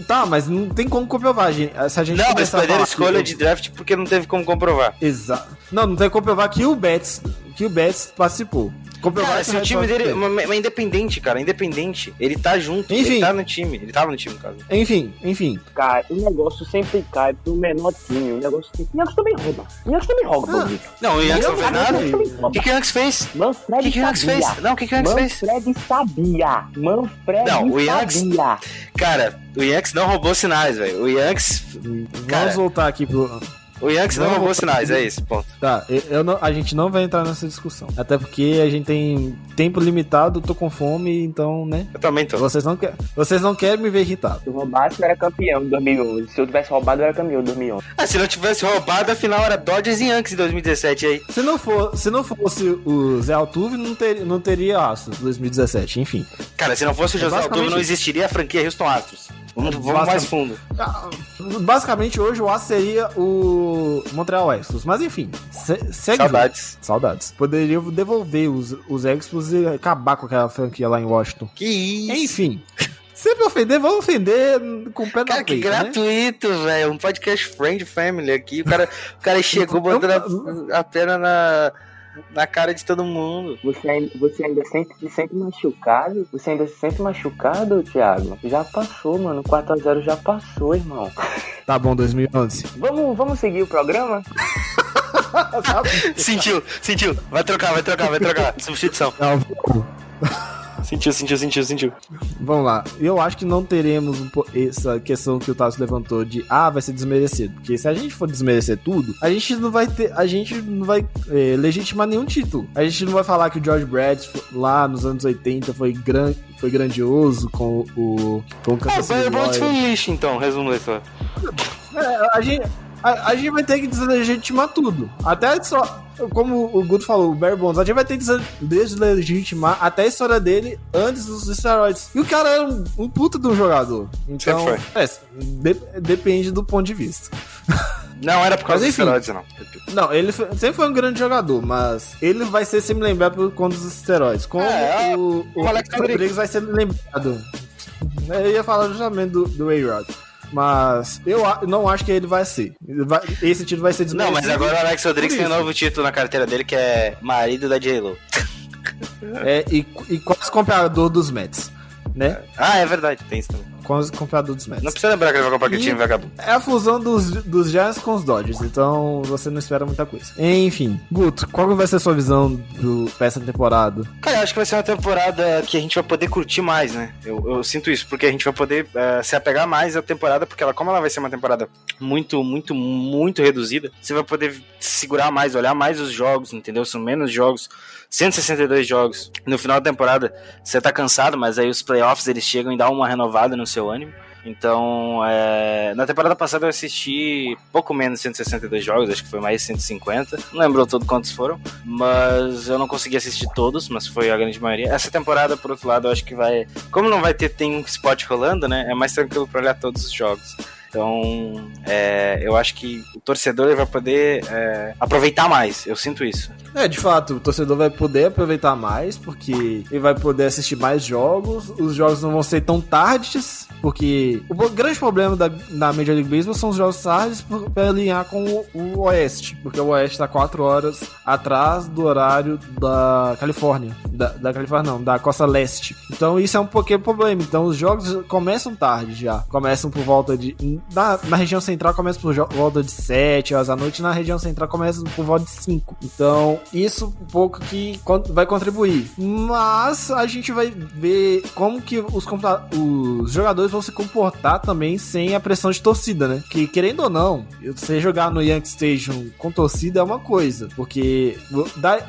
Tá, mas não tem como comprovar, gente. Se a gente Não, mas perderam escolha de draft porque não teve como comprovar. Exato. Não, não tem como comprovar que o Betts, que o Betts participou. Cara, se o time dele. Mas mas é independente, cara, independente. Ele tá junto, Enfim. ele tá no time. Ele tava no time, caso. Enfim, enfim. Cara, o negócio sempre cai pro menor time. O negócio sempre. O Yankees também rouba. O Yankees também rouba, Ah. Não, o Yankees não fez nada. O que, que o Yankees fez? Manfred O que, que o sabia. fez? Não, o que, que o Yankees fez? Manfred sabia. Manfred Não, o Yankees- sabia. Cara, o Yankees não roubou sinais, velho. O Yankees. Cara, Vamos voltar aqui pro. O Yankees não Não, roubou vou- sinais, é isso, ponto. Tá, eu- não- a gente não vai entrar nessa discussão. Até porque a gente tem tempo limitado, tô com fome, então, né? Eu também tô. Vocês não, quer, vocês não querem me ver irritado. Se eu roubasse, eu era campeão em 2011. Se eu tivesse roubado, eu era campeão em 2011. Ah, se não tivesse roubado, afinal era Dodgers e Yankees em 2017 aí. Se não, for, se não fosse o Zé Altuve, não, ter, não teria Astros 2017, enfim. Cara, se não fosse o É José Altuve, não existiria a franquia Houston Astros. Vamos, vamos mais fundo. Ah, Basicamente, hoje o Astros seria o Montreal Expos. Mas enfim, se, segue. Saudades. Saudades. Poderiam devolver os, os Expos e acabar com aquela franquia lá em Washington. Que isso? Enfim. Sempre ofender, vamos ofender com o pé Cara, que peito, né? gratuito, velho. Um podcast friend family aqui. O cara, o cara <laughs> chegou botando a, a perna na, na cara de todo mundo. Você ainda, você ainda sente, se sente machucado? Você ainda se sente machucado, Thiago? Já passou, mano. 4x0 já passou, irmão. <laughs> Tá bom, 2011. Vamos, vamos seguir o programa? <laughs> Sentiu, sentiu. Vai trocar, vai trocar, vai trocar. Substituição. Não, <laughs> Sentiu, sentiu, sentiu, sentiu. Vamos lá. Eu acho que não teremos essa questão que o Tasso levantou de ah, vai ser desmerecido. Porque se a gente for desmerecer tudo, a gente não vai ter. A gente não vai é, legitimar nenhum título. A gente não vai falar que o George Brett lá nos anos 80 foi, gran, foi grandioso com o. Com o Ah, Kansas City o Bolt foi Royals. um lixo, então, resumo leitor. É, a gente. A, a gente vai ter que deslegitimar tudo. Até só. Como o Guto falou, o Barry Bonds, a gente vai ter que des- deslegitimar até a história dele antes dos esteroides. E o cara era um, um puta de um jogador. Então, é, de- depende do ponto de vista. Não era por causa Mas dos enfim. esteroides, não. Não, ele foi- sempre foi um grande jogador, mas ele vai ser sempre lembrado por conta dos esteroides. Como É, o, o, o Alex. Rodrigues vai ser lembrado. Eu ia falar justamente do, do A-Rod. Mas eu não acho que ele vai ser. Ele vai- esse título vai ser Não, mas desmerecido. agora o Alex Rodrigues tem um novo título na carteira dele que é marido da J-Lo. É, e, e quase comprador dos Mets, né? Ah, é verdade, tem isso também. Quase comprador dos Mets. Não precisa lembrar que ele vai comprar aquele E- time vagabundo. É a fusão dos, dos Giants com os Dodgers, então você não espera muita coisa. Enfim, Guto, qual que vai ser a sua visão do, pra essa temporada? Cara, eu acho que vai ser uma temporada que a gente vai poder curtir mais, né? Eu, eu sinto isso, porque a gente vai poder eh, se apegar mais à temporada, porque ela, como ela vai ser uma temporada muito, muito, muito reduzida, você vai poder segurar mais, olhar mais os jogos, entendeu? São menos jogos, 162 jogos. No final da temporada, você tá cansado, mas aí os playoffs eles chegam e dão uma renovada no seu ânimo. Então, é, na temporada passada eu assisti pouco menos de 162 jogos, acho que foi mais de 150. Não lembro todo quantos foram, mas eu não consegui assistir todos, mas foi a grande maioria. Essa temporada, por outro lado, eu acho que vai. Como não vai ter tem um spot rolando, né? É mais tranquilo pra olhar todos os jogos. Então, é, eu acho que o torcedor vai poder é, aproveitar mais. Eu sinto isso. É, de fato, o torcedor vai poder aproveitar mais, porque ele vai poder assistir mais jogos, os jogos não vão ser tão tardes, porque o grande problema da, da Major League Baseball são os jogos tardes pra alinhar com o, o Oeste, porque o Oeste tá 4 horas atrás do horário da Califórnia, da, da Califórnia não, da Costa Leste. Então isso é um pequeno problema, então os jogos começam tarde já, começam por volta de... Na, na região central começa por volta de 7 horas da noite, na região central começa por volta de 5. Então, isso um pouco que vai contribuir. Mas a gente vai ver como que os, os jogadores vão se comportar também sem a pressão de torcida, né? Que querendo ou não, você jogar no Yankee Stadium com torcida é uma coisa, porque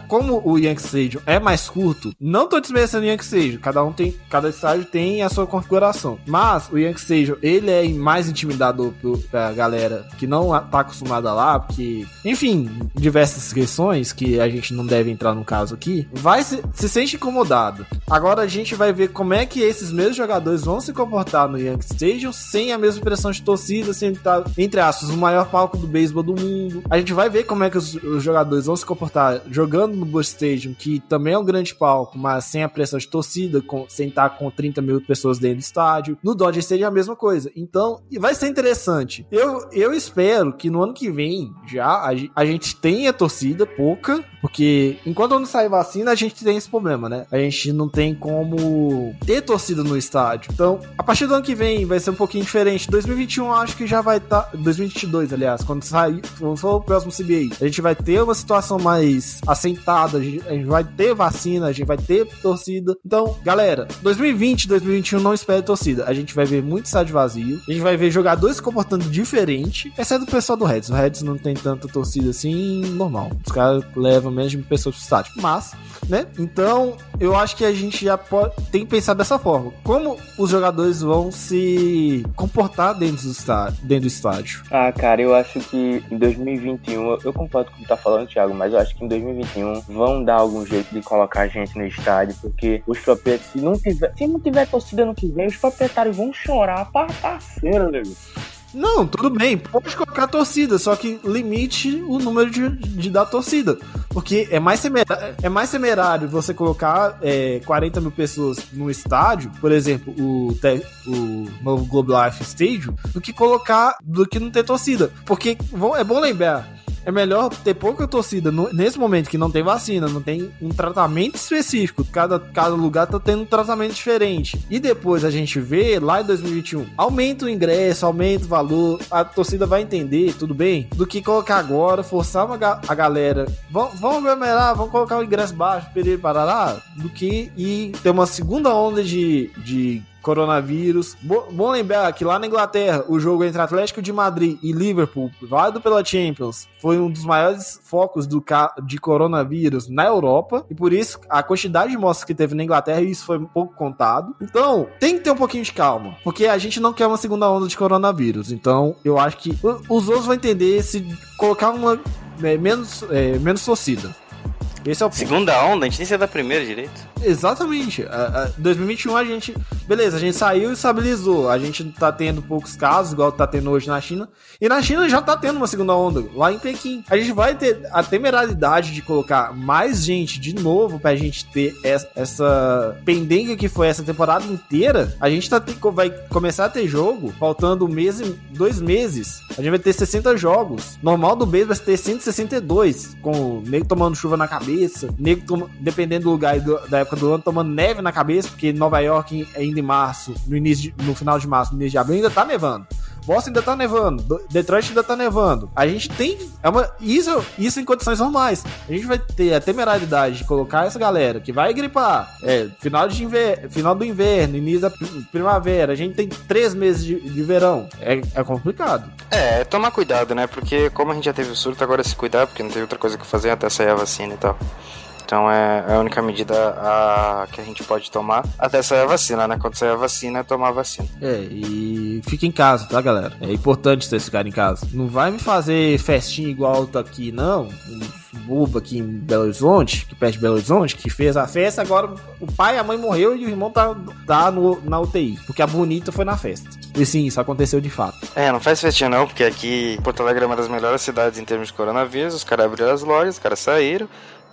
como o Yankee Stadium é mais curto, não tô desmerecendo o Yankee Stadium, cada um tem, cada estádio tem a sua configuração. Mas o Yankee Stadium, ele é mais intimidante recomendador pro, pra galera que não tá acostumada lá, porque, enfim, diversas questões que a gente não deve entrar no caso aqui, vai se, se sente incomodado. Agora a gente vai ver como é que esses mesmos jogadores vão se comportar no Yankee Stadium sem a mesma pressão de torcida, sem estar, entre aspas, o maior palco do beisebol do mundo. A gente vai ver como é que os, os jogadores vão se comportar jogando no Busch Stadium, que também é um grande palco, mas sem a pressão de torcida, com, sem estar com 30 mil pessoas dentro do estádio. No Dodger Stadium é a mesma coisa. Então, vai ser interessante. Eu, eu espero que no ano que vem já a, a gente tenha torcida pouca, porque enquanto não sair vacina, a gente tem esse problema, né? A gente não tem como ter torcida no estádio. Então, a partir do ano que vem vai ser um pouquinho diferente. 2021 eu acho que já vai estar. 2022, aliás, quando sair, quando for o próximo CBA, a gente vai ter uma situação mais assentada, a gente, vai ter vacina, a gente vai ter torcida. Então, galera, 2020, 2021 não espere torcida. A gente vai ver muito estádio vazio, a gente vai ver jogadores se comportando diferente, exceto o pessoal do Reds. O Reds não tem tanta torcida assim, normal. Os caras levam mil pessoas pro estádio. Mas, né? Então, eu acho que a gente já pode, tem que pensar dessa forma. Como os jogadores vão se comportar dentro do estádio? Dentro do estádio. Ah, cara, eu acho que em 2021, eu- concordo com o que tá falando, Thiago, mas eu acho que em 2021 vão dar algum jeito de colocar a gente no estádio, porque os proprietários, se não tiver, se não tiver torcida no que vem, os proprietários vão chorar pra parceiro, nego. Não, tudo bem, pode colocar a torcida, só que limite o número de, de dar torcida. Porque é mais, temera- é mais temerário você colocar é, 40 mil pessoas no estádio, por exemplo, o, o novo Globe Life Stadium, do que colocar, do que não ter torcida. Porque é bom lembrar. É melhor ter pouca torcida no- nesse momento que não tem vacina, não tem um tratamento específico. Cada, cada lugar tá tendo um tratamento diferente. E depois a gente vê lá em 2021, aumenta o ingresso, aumenta o valor, a torcida vai entender, tudo bem? Do que colocar agora, forçar uma ga- a galera, vão aglomerar, vão colocar o ingresso baixo, período parará, do que ir ter uma segunda onda de, de coronavírus. Bo- bom lembrar que lá na Inglaterra, o jogo entre Atlético de Madrid e Liverpool, válido pela Champions, foi um dos maiores focos do de coronavírus na Europa. E por isso, a quantidade de mortes que teve na Inglaterra, isso foi um pouco contado. Então, tem que ter um pouquinho de calma. Porque a gente não quer uma segunda onda de coronavírus. Então, eu acho que os outros vão entender se colocar uma é, menos, é, menos torcida. Esse é o. Segunda onda, a gente nem saiu da primeira direito. Exatamente. A, a, 2021 a gente. Beleza, a gente saiu e estabilizou. A gente tá tendo poucos casos, igual tá tendo hoje na China. E na China já tá tendo uma segunda onda, lá em Pequim. A gente vai ter a temeralidade de colocar mais gente de novo pra gente ter essa, pendenga que foi essa temporada inteira. A gente tá, vai começar a ter jogo faltando um mês e dois meses. A gente vai ter 60 jogos. Normal do mês vai ter 162, com o nego tomando chuva na cabeça, nego dependendo do lugar e do- da época do ano, tomando neve na cabeça, porque Nova York ainda em março, no início de- no final de março, no início de abril, ainda tá nevando. Boston ainda tá nevando, Do- Detroit ainda tá nevando. A gente tem. É uma, isso, isso em condições normais. A gente vai ter a temerariedade de colocar essa galera que vai gripar. É, final, de final do inverno, início da pri- primavera. A gente tem três meses de, de verão. É, é complicado. É, tomar cuidado, né? Porque como a gente já teve o surto, agora é se cuidar, porque não tem outra coisa que fazer até sair a vacina e tal. Então é é a única medida a, que a gente pode tomar até sair a vacina, né? Quando sair a vacina, é tomar a vacina. É, e fica em casa, tá, galera? É importante vocês ficarem em casa. Não vai me fazer festinha igual tá aqui, não. Um bobo aqui em Belo Horizonte, que perto de Belo Horizonte, que fez a festa, agora o pai e a mãe morreu e o irmão tá, tá no, na UTI. Porque a bonita foi na festa. E sim, isso aconteceu de fato. É, não faz festinha não, porque aqui Porto Alegre é uma das melhores cidades em termos de coronavírus. Os caras abriram as lojas, os caras saíram,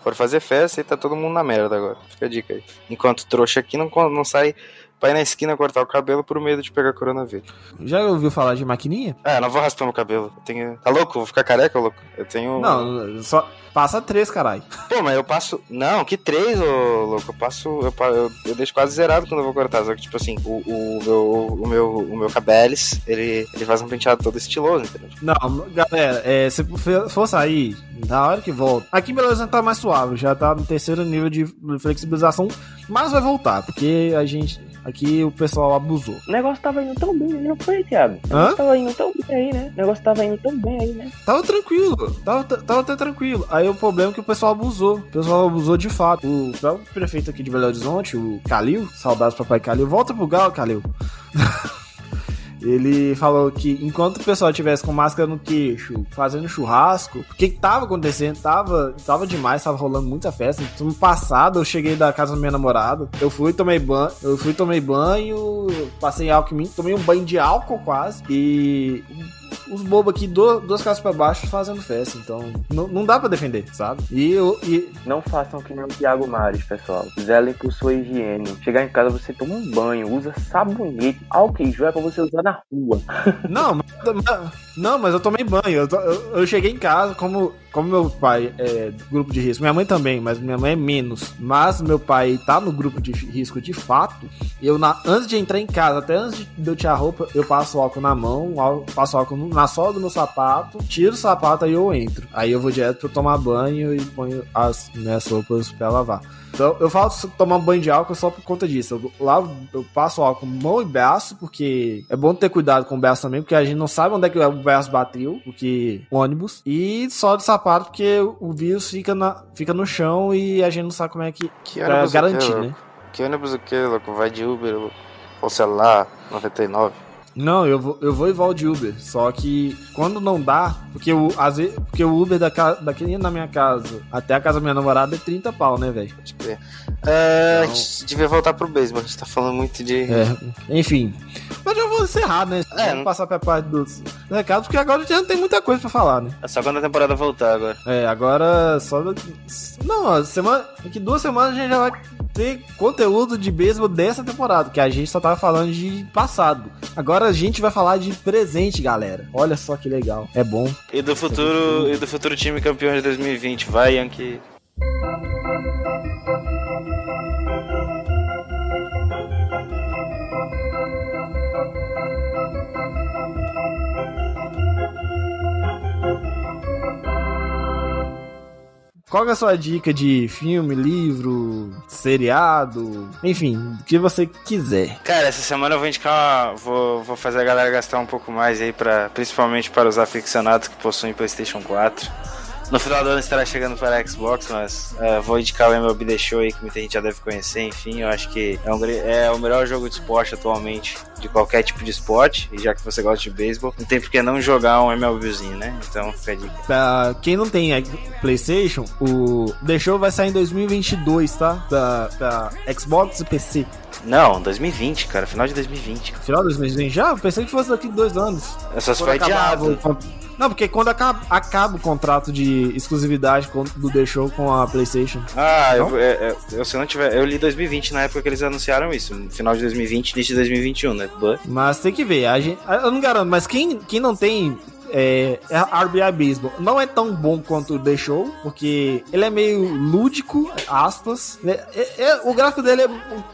foram fazer festa e tá todo mundo na merda agora. Fica a dica aí. Enquanto trouxa aqui não, não sai pra ir na esquina cortar o cabelo por medo de pegar coronavírus. Já ouviu falar de maquininha? É, não vou raspar meu cabelo. Eu tenho... Tá louco? Vou ficar careca, louco? Eu tenho. Não, só passa três, caralho. Pô, mas eu passo. Não, que três, ô louco. Eu passo. Eu, eu, eu deixo quase zerado quando eu vou cortar. Só que, tipo assim, o, o, meu, o meu, o meu cabelis, ele, ele faz um penteado todo estiloso, entendeu? Não, galera, é, se for for sair, na hora que volta. Aqui em Belo Horizonte tá mais suave, já tá no terceiro nível de flexibilização, mas vai voltar, porque a gente. Aqui o pessoal abusou. O negócio tava indo tão bem, não foi, Thiago? O negócio Hã? tava indo tão bem aí, né? O negócio tava indo tão bem aí, né? Tava tranquilo, tava, tava até tranquilo. Aí o problema é que o pessoal abusou. O pessoal abusou de fato. O próprio prefeito aqui de Belo Horizonte, o Calil, saudades papai Calil, volta pro Galo, Calil. <laughs> ele falou que enquanto o pessoal tivesse com máscara no queixo, fazendo churrasco, o que, tava acontecendo? Tava, tava demais, tava rolando muita festa. No passado, eu cheguei da casa da minha namorada, eu fui, tomei banho, eu fui, tomei banho, passei álcool em mim, tomei um banho de álcool quase, e os bobos aqui, do, duas casas pra baixo, fazendo festa. Então, não, não dá pra defender, sabe? E, eu, e Não façam que nem o Thiago Mares, pessoal. Zelem por sua higiene. Chegar em casa, você toma um banho, usa sabonete. Álcool em gel é pra você usar na rua. <laughs> Não, mas, não, mas eu tomei banho. Eu, to- eu- eu cheguei em casa, como, como meu pai é grupo de risco, minha mãe também, mas minha mãe é menos. Mas meu pai tá no grupo de risco de fato. Eu, na, antes de entrar em casa, até antes de eu tirar a roupa, eu passo álcool na mão, passo álcool no- na sola do meu sapato, tiro o sapato aí eu entro. Aí eu vou direto pra tomar banho e ponho as minhas roupas pra lavar. Então, eu falo tomar banho de álcool só por conta disso. Eu, lavo, eu passo álcool mão e braço, porque é bom ter cuidado com o braço também, porque a gente não sabe onde é que o braço bateu, porque ônibus. E só de sapato, porque o vírus fica, na, fica no chão e a gente não sabe como é que. Que Pra ônibus garantir, o quê, né? Que ônibus o que, louco? Vai de Uber ou- ou celular 99? Não, eu vou, eu vou e volto de Uber. Só que quando não dá, porque o, às vezes, porque o Uber da, daqui na minha casa até a casa da minha namorada é 30 pau, né, velho? Pode crer. É, Então- a gente devia voltar pro beisebol. A gente tá falando muito de. É, enfim. Mas já vou encerrar, né? É, Vamos não- passar pra parte dos recados, porque agora já não tem muita coisa pra falar, né? É só quando a temporada voltar agora. É, agora só. Não, semana. Daqui duas semanas a gente já vai ter conteúdo de beisebol dessa temporada, que a gente só tava falando de passado. Agora a gente vai falar de presente, galera. Olha só que legal. É bom. E do futuro, e do futuro time campeão de 2020. Vai, Yankee. Qual é a sua dica de filme, livro, seriado, enfim, o que você quiser. Cara, essa semana eu vou indicar uma, vou, vou fazer a galera gastar um pouco mais aí, pra, principalmente para os aficionados que possuem PlayStation 4. No final do ano estará chegando para a Xbox, mas é, vou indicar o MLB The Show aí, que muita gente já deve conhecer. Enfim, eu acho que é, um é o melhor jogo de esporte atualmente, de qualquer tipo de esporte. E já que você gosta de beisebol, não tem por que não jogar um MLBzinho, né? Então fica a dica. Pra quem não tem PlayStation, o The Show vai sair em 2022, tá? Pra, pra Xbox e PC. Não, 2020, cara, final de 2020. Final de 2020 já? Eu pensei que fosse daqui dois anos. É só se foi adiado. Não, porque quando acaba, acaba o contrato de exclusividade do The Show com a PlayStation. Ah, eu, Não? é, é, eu, se eu não tiver. Eu li 2020 na época que eles anunciaram isso. no Final de 2020, início de 2021, né? But- Mas tem que ver. A gente, eu não garanto, mas quem, quem não tem é, é RBI Baseball não é tão bom quanto o The Show, porque ele é meio lúdico, aspas. né? É- é- o gráfico dele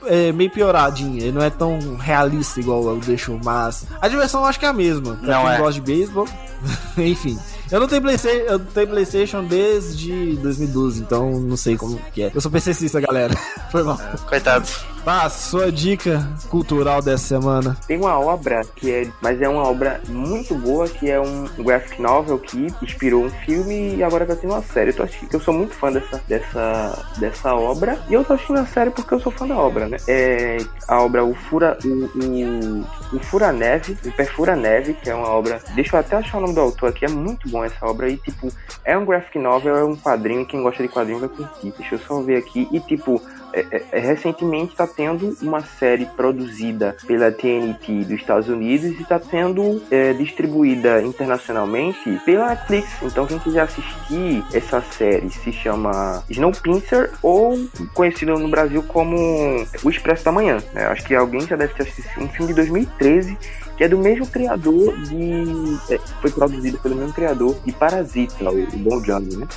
é, é meio pioradinho, ele não é tão realista igual o The Show, mas a diversão eu acho que é a mesma. Pra Não quem é. gosta de beisebol, <laughs> enfim. Eu não tenho PlayStation, eu tenho PlayStation desde 2012, então não sei como que é. Eu sou PCcista, galera. <laughs> Foi mal. Coitado. Tá, sua dica cultural dessa semana. Tem uma obra que é, mas é uma obra muito boa, que é um graphic novel que inspirou um filme e agora tá tendo uma série. Eu, tô assistindo, eu sou muito fã dessa, dessa, dessa obra e eu tô assistindo a série porque eu sou fã da obra, né? É a obra O Fura, o, o, o Fura Neve, o Perfura Neve, que é uma obra. Deixa eu até achar o nome do autor aqui, é muito bom essa obra aí, tipo, é um graphic novel, é um quadrinho, quem gosta de quadrinho vai curtir. Deixa eu só ver aqui e tipo, recentemente está tendo uma série produzida pela TNT dos Estados Unidos e está sendo é, distribuída internacionalmente pela Netflix. Então quem quiser assistir essa série se chama Snowpiercer ou conhecido no Brasil como O Expresso da Manhã. né? Acho que alguém já deve ter assistido um filme de 2013 que é do mesmo criador de. é, foi produzido pelo mesmo criador de Parasita, o Bon Jovi, né?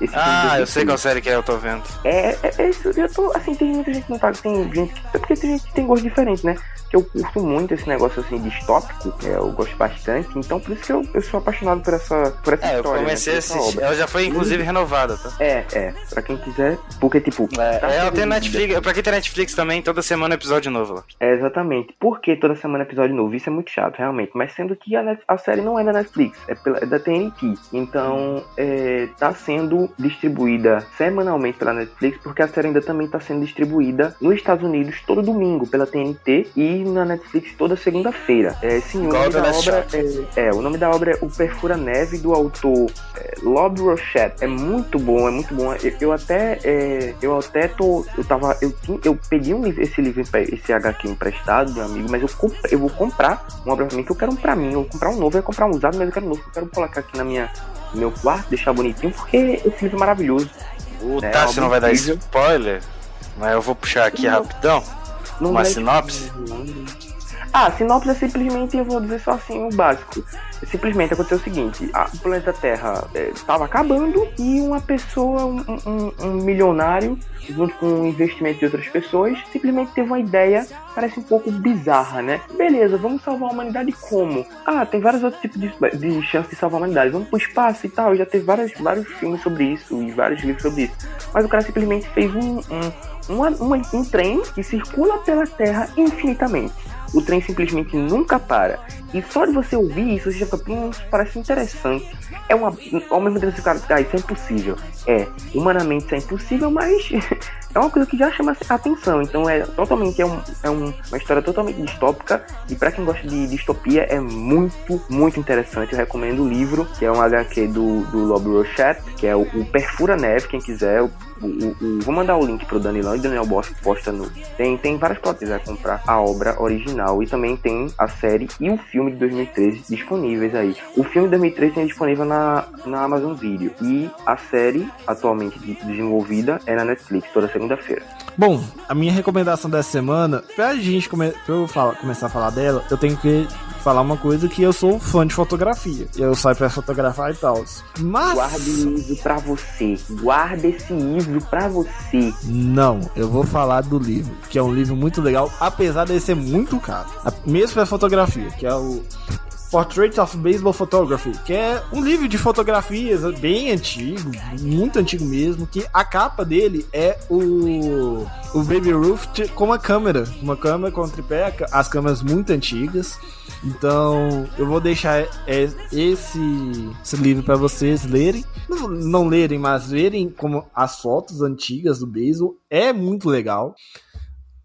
Esse Ah, eu 2013. sei qual série que é, eu tô vendo. É, é, é isso, eu tô, assim, tem muita gente que não tá, tem gente que, é porque tem gente que tem gosto diferente, né? Que eu curto muito esse negócio, assim, distópico, é, eu gosto bastante, então por isso que eu, eu sou apaixonado por essa, por essa É, eu história, comecei né, a assistir. Ela já foi, inclusive, renovada, tá? É, é, pra quem quiser, porque, tipo... É, tá ela tem Netflix. Pra quem tem Netflix também, toda semana episódio novo lá. É, exatamente. Por que toda semana episódio novo? Isso é muito chato, realmente. Mas sendo que a, Net- a série não é da Netflix, é, pela, é da TNT. Então, é, tá sendo sendo distribuída semanalmente pela Netflix, porque a série ainda também está sendo distribuída nos Estados Unidos todo domingo pela TNT e na Netflix toda segunda-feira. É, sim, o nome da obra é, é, o nome da obra é O Perfura Neve do autor é, Lob Rochette. É muito bom, é muito bom. Eu, eu até é, eu até tô eu tava eu, eu pedi um livro, esse livro esse HQ emprestado do amigo, mas eu eu vou comprar um obra pra mim que eu quero um pra mim, eu vou comprar um novo, eu vou comprar um usado, mas eu quero um novo, eu quero colocar aqui na minha meu quarto, deixar bonitinho, porque esse livro é maravilhoso. O É, Tassi não vai dar spoiler, mas eu vou puxar aqui Não. rapidão. Não Uma sinopse? Ah, sinopse é simplesmente, eu vou dizer só assim, o básico. Simplesmente aconteceu o seguinte, a, o planeta Terra estava acabando e uma pessoa, um, um- um milionário, junto com o investimento de outras pessoas, simplesmente teve uma ideia, parece um pouco bizarra, né? Beleza, vamos salvar a humanidade como? Ah, tem vários outros tipos de, de chances de salvar a humanidade. Vamos pro espaço e tal, já teve vários, vários filmes sobre isso e vários livros sobre isso. Mas o cara simplesmente fez um, um, uma- uma- um trem que circula pela Terra infinitamente. O trem simplesmente nunca para. E só de você ouvir isso, você já fica, hum, isso parece interessante. É uma. Ao mesmo tempo você fica, ah, isso é impossível. É, humanamente isso é impossível, mas <laughs> é uma coisa que já chama a atenção. Então é totalmente, é, um, é um- uma história totalmente distópica. E pra quem gosta de distopia, é muito, muito interessante. Eu recomendo o livro, que é um HQ do, do Lob Rochette, que é o, o Perfura Neve, quem quiser. O, o- o- vou mandar o link pro Danilão e Daniel Bosch posta no. Tem, tem várias plataformas vai comprar a obra original e também tem a série e o filme de 2013 disponíveis aí. O filme de 2013 tem disponível na, na Amazon Video e a série atualmente de- desenvolvida é na Netflix toda segunda-feira. Bom, a minha recomendação dessa semana, pra gente come pra eu falar- começar a falar dela, eu tenho que falar uma coisa que eu sou fã de fotografia. Eu saio pra fotografar e tal. Mas. Guarde livro pra você. Guarda esse livro pra você. Não, eu vou falar do livro, que é um livro muito legal, apesar de ser muito caro. Mesmo pra fotografia, que é o Portrait of Baseball Photography, que é um livro de fotografias bem antigo, muito antigo mesmo, que a capa dele é o, o Baby Ruth com uma câmera, uma câmera com tripé, as câmeras muito antigas. Então, eu vou deixar é, esse, esse livro para vocês lerem. Não, não lerem, mas verem como as fotos antigas do beisebol. É muito legal.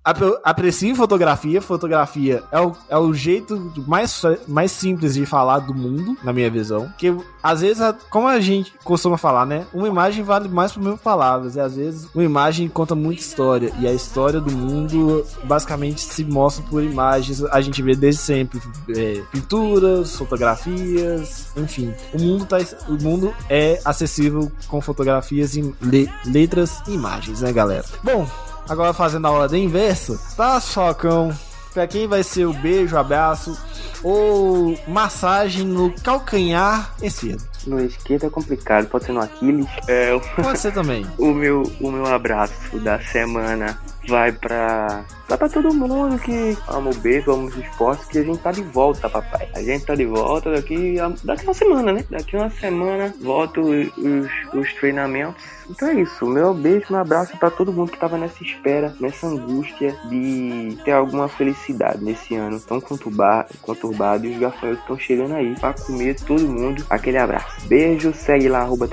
Apre- Apreciem fotografia. Fotografia é o, é o jeito mais, mais simples de falar do mundo, na minha visão. Que às vezes, como a gente costuma falar, né? Uma imagem vale mais por mil palavras. E às vezes uma imagem conta muita história. E a história do mundo basicamente se mostra por imagens. A gente vê desde sempre é, pinturas, fotografias, enfim. O mundo, tá, o mundo é acessível com fotografias, e le- letras e imagens, né, galera? Bom, Agora fazendo a ordem inversa, tá, Falcão? Pra quem vai ser o beijo, abraço ou massagem no calcanhar esquerdo? No esquerdo é complicado, pode ser no Aquiles. É, o- Pode ser também. <laughs> o meu, o meu abraço da semana vai pra. Vai pra todo mundo que ama o beisebol, ama os esportes, que a gente tá de volta, papai. A gente tá de volta daqui, daqui uma semana, né? Daqui uma semana volta os, os, os treinamentos. Então é isso, meu beijo, meu abraço pra todo mundo que tava nessa espera, nessa angústia de ter alguma felicidade nesse ano tão conturba- conturbado. E os gafanhotos estão chegando aí pra comer todo mundo. Aquele abraço. Beijo, segue lá, arroba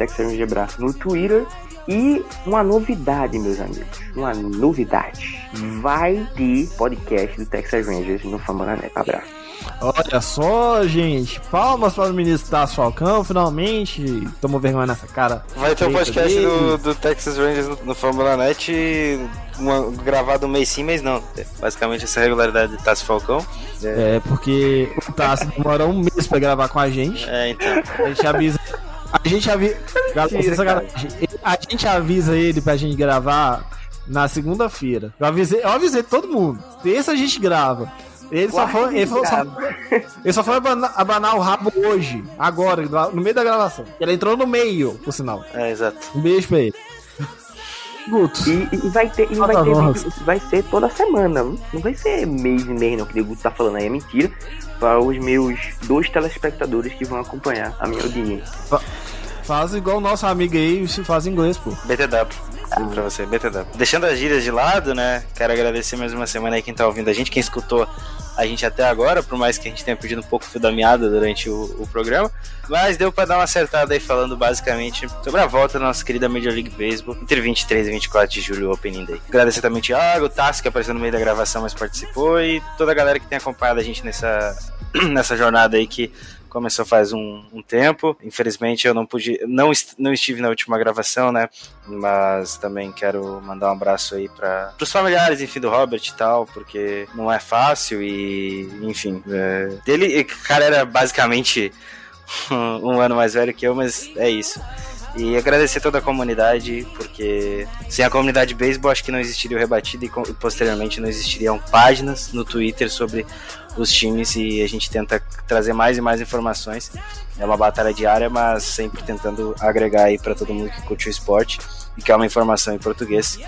no Twitter. E uma novidade, meus amigos. Uma novidade. Vai ter podcast do Texas Rangers no Fambonanet. Abraço. Olha só, gente. Palmas para o ministro Tasso Falcão, finalmente. Tomou vergonha nessa cara. Vai ter um podcast do, do Texas Rangers no, no Fórmula Net uma- gravado mês sim, mês não. Basicamente essa regularidade de Tassi Falcão. É, porque o Tasso demora um mês pra gravar com a gente. É, então. A gente avisa. A gente avisa. A gente avisa ele pra gente gravar na segunda-feira. Eu avisei, eu avisei todo mundo. Terça a gente grava. Ele só foi. Ele, só, ele só foi abanar, abanar o rabo hoje, agora, no meio da gravação. Ele entrou no meio, por sinal. É, exato. Um beijo pra ele. Guto. E, e vai ter, e vai, ter vídeo- vai ser toda semana. Não vai ser mês e mês, não, que o Guto tá falando aí. É mentira. Para os meus dois telespectadores que vão acompanhar a minha audiência. Faz igual o nosso amigo aí, se faz em inglês, pô. BTW. Pra você, BTW. Deixando as gírias de lado, né? Quero agradecer mais uma semana aí quem tá ouvindo a gente, quem escutou a gente até agora, por mais que a gente tenha perdido um pouco o fio da meada durante o, o programa. Mas deu para dar uma acertada aí falando basicamente sobre a volta da nossa querida Major League Baseball entre 23 e 24 de julho, Opening Day. Agradecer também o Thiago, o Tassi, que apareceu no meio da gravação, mas participou, e toda a galera que tem acompanhado a gente nessa, <clears throat> nessa jornada aí que começou faz um, um, tempo. Infelizmente eu não pude, não, não estive na última gravação, né? Mas também quero mandar um abraço aí para os familiares, enfim, do Robert e tal, porque não é fácil e, enfim, é, ele, cara, era basicamente <laughs> um ano mais velho que eu, mas é isso. E agradecer toda a comunidade, porque sem a comunidade beisebol acho que não existiria o Rebatido e posteriormente não existiriam páginas no Twitter sobre os times e a gente tenta trazer mais e mais informações. É uma batalha diária, mas sempre tentando agregar aí para todo mundo que curte o esporte e que é uma informação em português.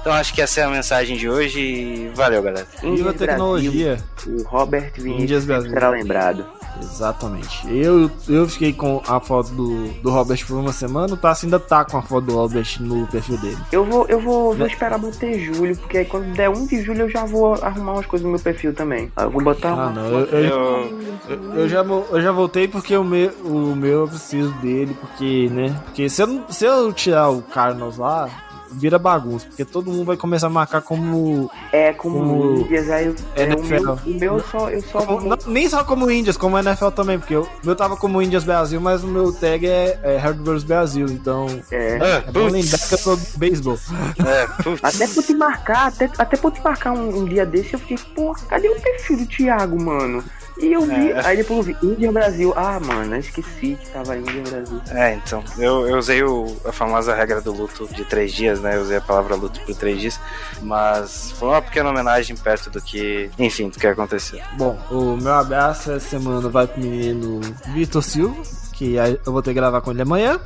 Então acho que essa é a mensagem de hoje. Valeu, galera. Viva a tecnologia. o Robert Vinícius será lembrado. Exatamente. Eu, eu fiquei com a foto do, do Robert por uma semana, o Tassi ainda tá com a foto do Robert no perfil dele. Eu vou, eu vou, vou esperar bater julho, porque aí quando der 1 de julho eu já vou arrumar umas coisas no meu perfil também. Eu vou botar Ah, não, eu, eu, eu, eu, já, eu já voltei porque o meu, o meu eu preciso dele, porque, né? Porque se eu, se eu tirar o Carlos lá, vira bagunça, porque todo mundo vai começar a marcar como. É, como, como Índias, aí eu, é, o meu, o meu eu só. Eu só como, não, nem só como Índias, como NFL também, porque eu, meu tava como Índias Brasil, mas o meu tag é, é Hardwares Brasil, então. É, é, é bom lembrar que eu sou beisebol. É, <laughs> até por te marcar, até, até por te marcar um, um dia desse, eu fiquei, pô, cadê o perfil do Thiago, mano? E eu vi, é. aí depois eu vi Índia Brasil. Ah, mano, eu esqueci que tava Índia Brasil. É, então. Eu, eu usei o, a famosa regra do luto de três dias, né? Eu usei a palavra luto por três dias. Mas foi uma pequena homenagem perto do que, enfim, do que aconteceu. Bom, o meu abraço essa semana vai pro menino Vitor Silva, que eu vou ter que gravar com ele amanhã.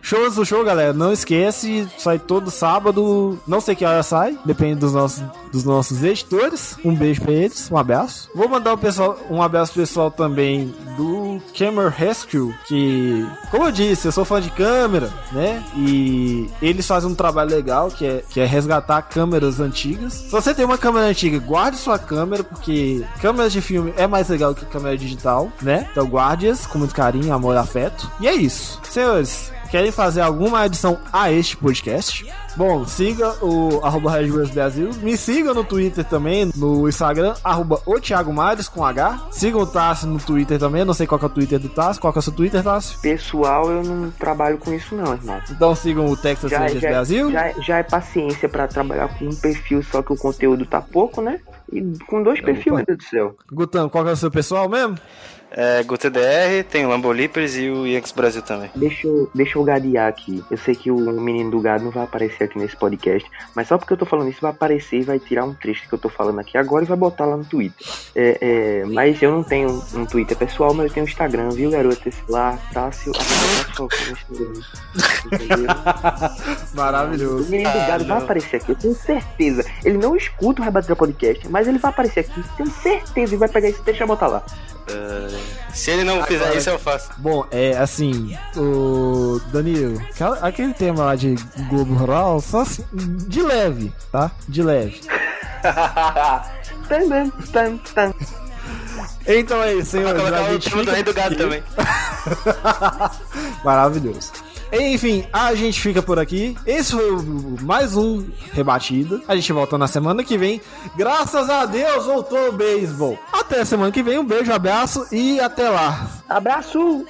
Shows do show, galera. Não esquece, sai todo sábado. Não sei que hora sai, depende dos nossos, dos nossos editores. Um beijo pra eles, um abraço. Vou mandar um, pessoal, um abraço pessoal também do Camera Rescue, que, como eu disse, eu sou fã de câmera, né? E eles fazem um trabalho legal que é, que é resgatar câmeras antigas. Se você tem uma câmera antiga, guarde sua câmera, porque câmeras de filme é mais legal que câmera digital, né? Então guarde-as com muito carinho, amor e afeto. E é isso. Senhores, querem fazer alguma adição a este podcast, bom, siga o arroba Brasil, me siga no Twitter também, no Instagram, arroba o Thiago Mares com H. Siga o Tássio no Twitter também, não sei qual é o Twitter do Tássio. Qual é o seu Twitter, Tássio? Pessoal, eu não trabalho com isso não, irmão. Então sigam o Texas já, Rangers já, Brasil. Já, já é paciência para trabalhar com um perfil, só que o conteúdo tá pouco, né? E com dois perfis, meu Deus do céu. Gutão, qual é o seu pessoal mesmo? É, GoTDR, tem o Lambolipers e o Yankees Brasil também. Deixa eu, deixa eu gadear aqui. Eu sei que o menino do gado não vai aparecer aqui nesse podcast, mas só porque eu tô falando isso, vai aparecer e vai tirar um trecho que eu tô falando aqui agora e vai botar lá no Twitter. É, é, mas eu não tenho um Twitter pessoal, mas eu tenho um Instagram, viu, garoto? Esse lá, Tássio. <laughs> Maravilhoso. O menino do gado vai aparecer aqui, eu tenho certeza. Ele não escuta o Rebatida Podcast, mas ele vai aparecer aqui, tenho certeza, e vai pegar esse trecho e botar lá. Uh, se ele não Agora, fizer isso, eu faço. Bom, é assim, o Danilo, aquele tema lá de Globo Rural, só assim, de leve, tá? De leve. <laughs> então é isso, senhores. Vai colocar o do gado também. <laughs> Maravilhoso. Enfim, a gente fica por aqui. Esse foi mais um Rebatida. A gente volta na semana que vem. Graças a Deus voltou o beisebol. Até semana que vem. Um beijo, abraço e até lá. Abraço!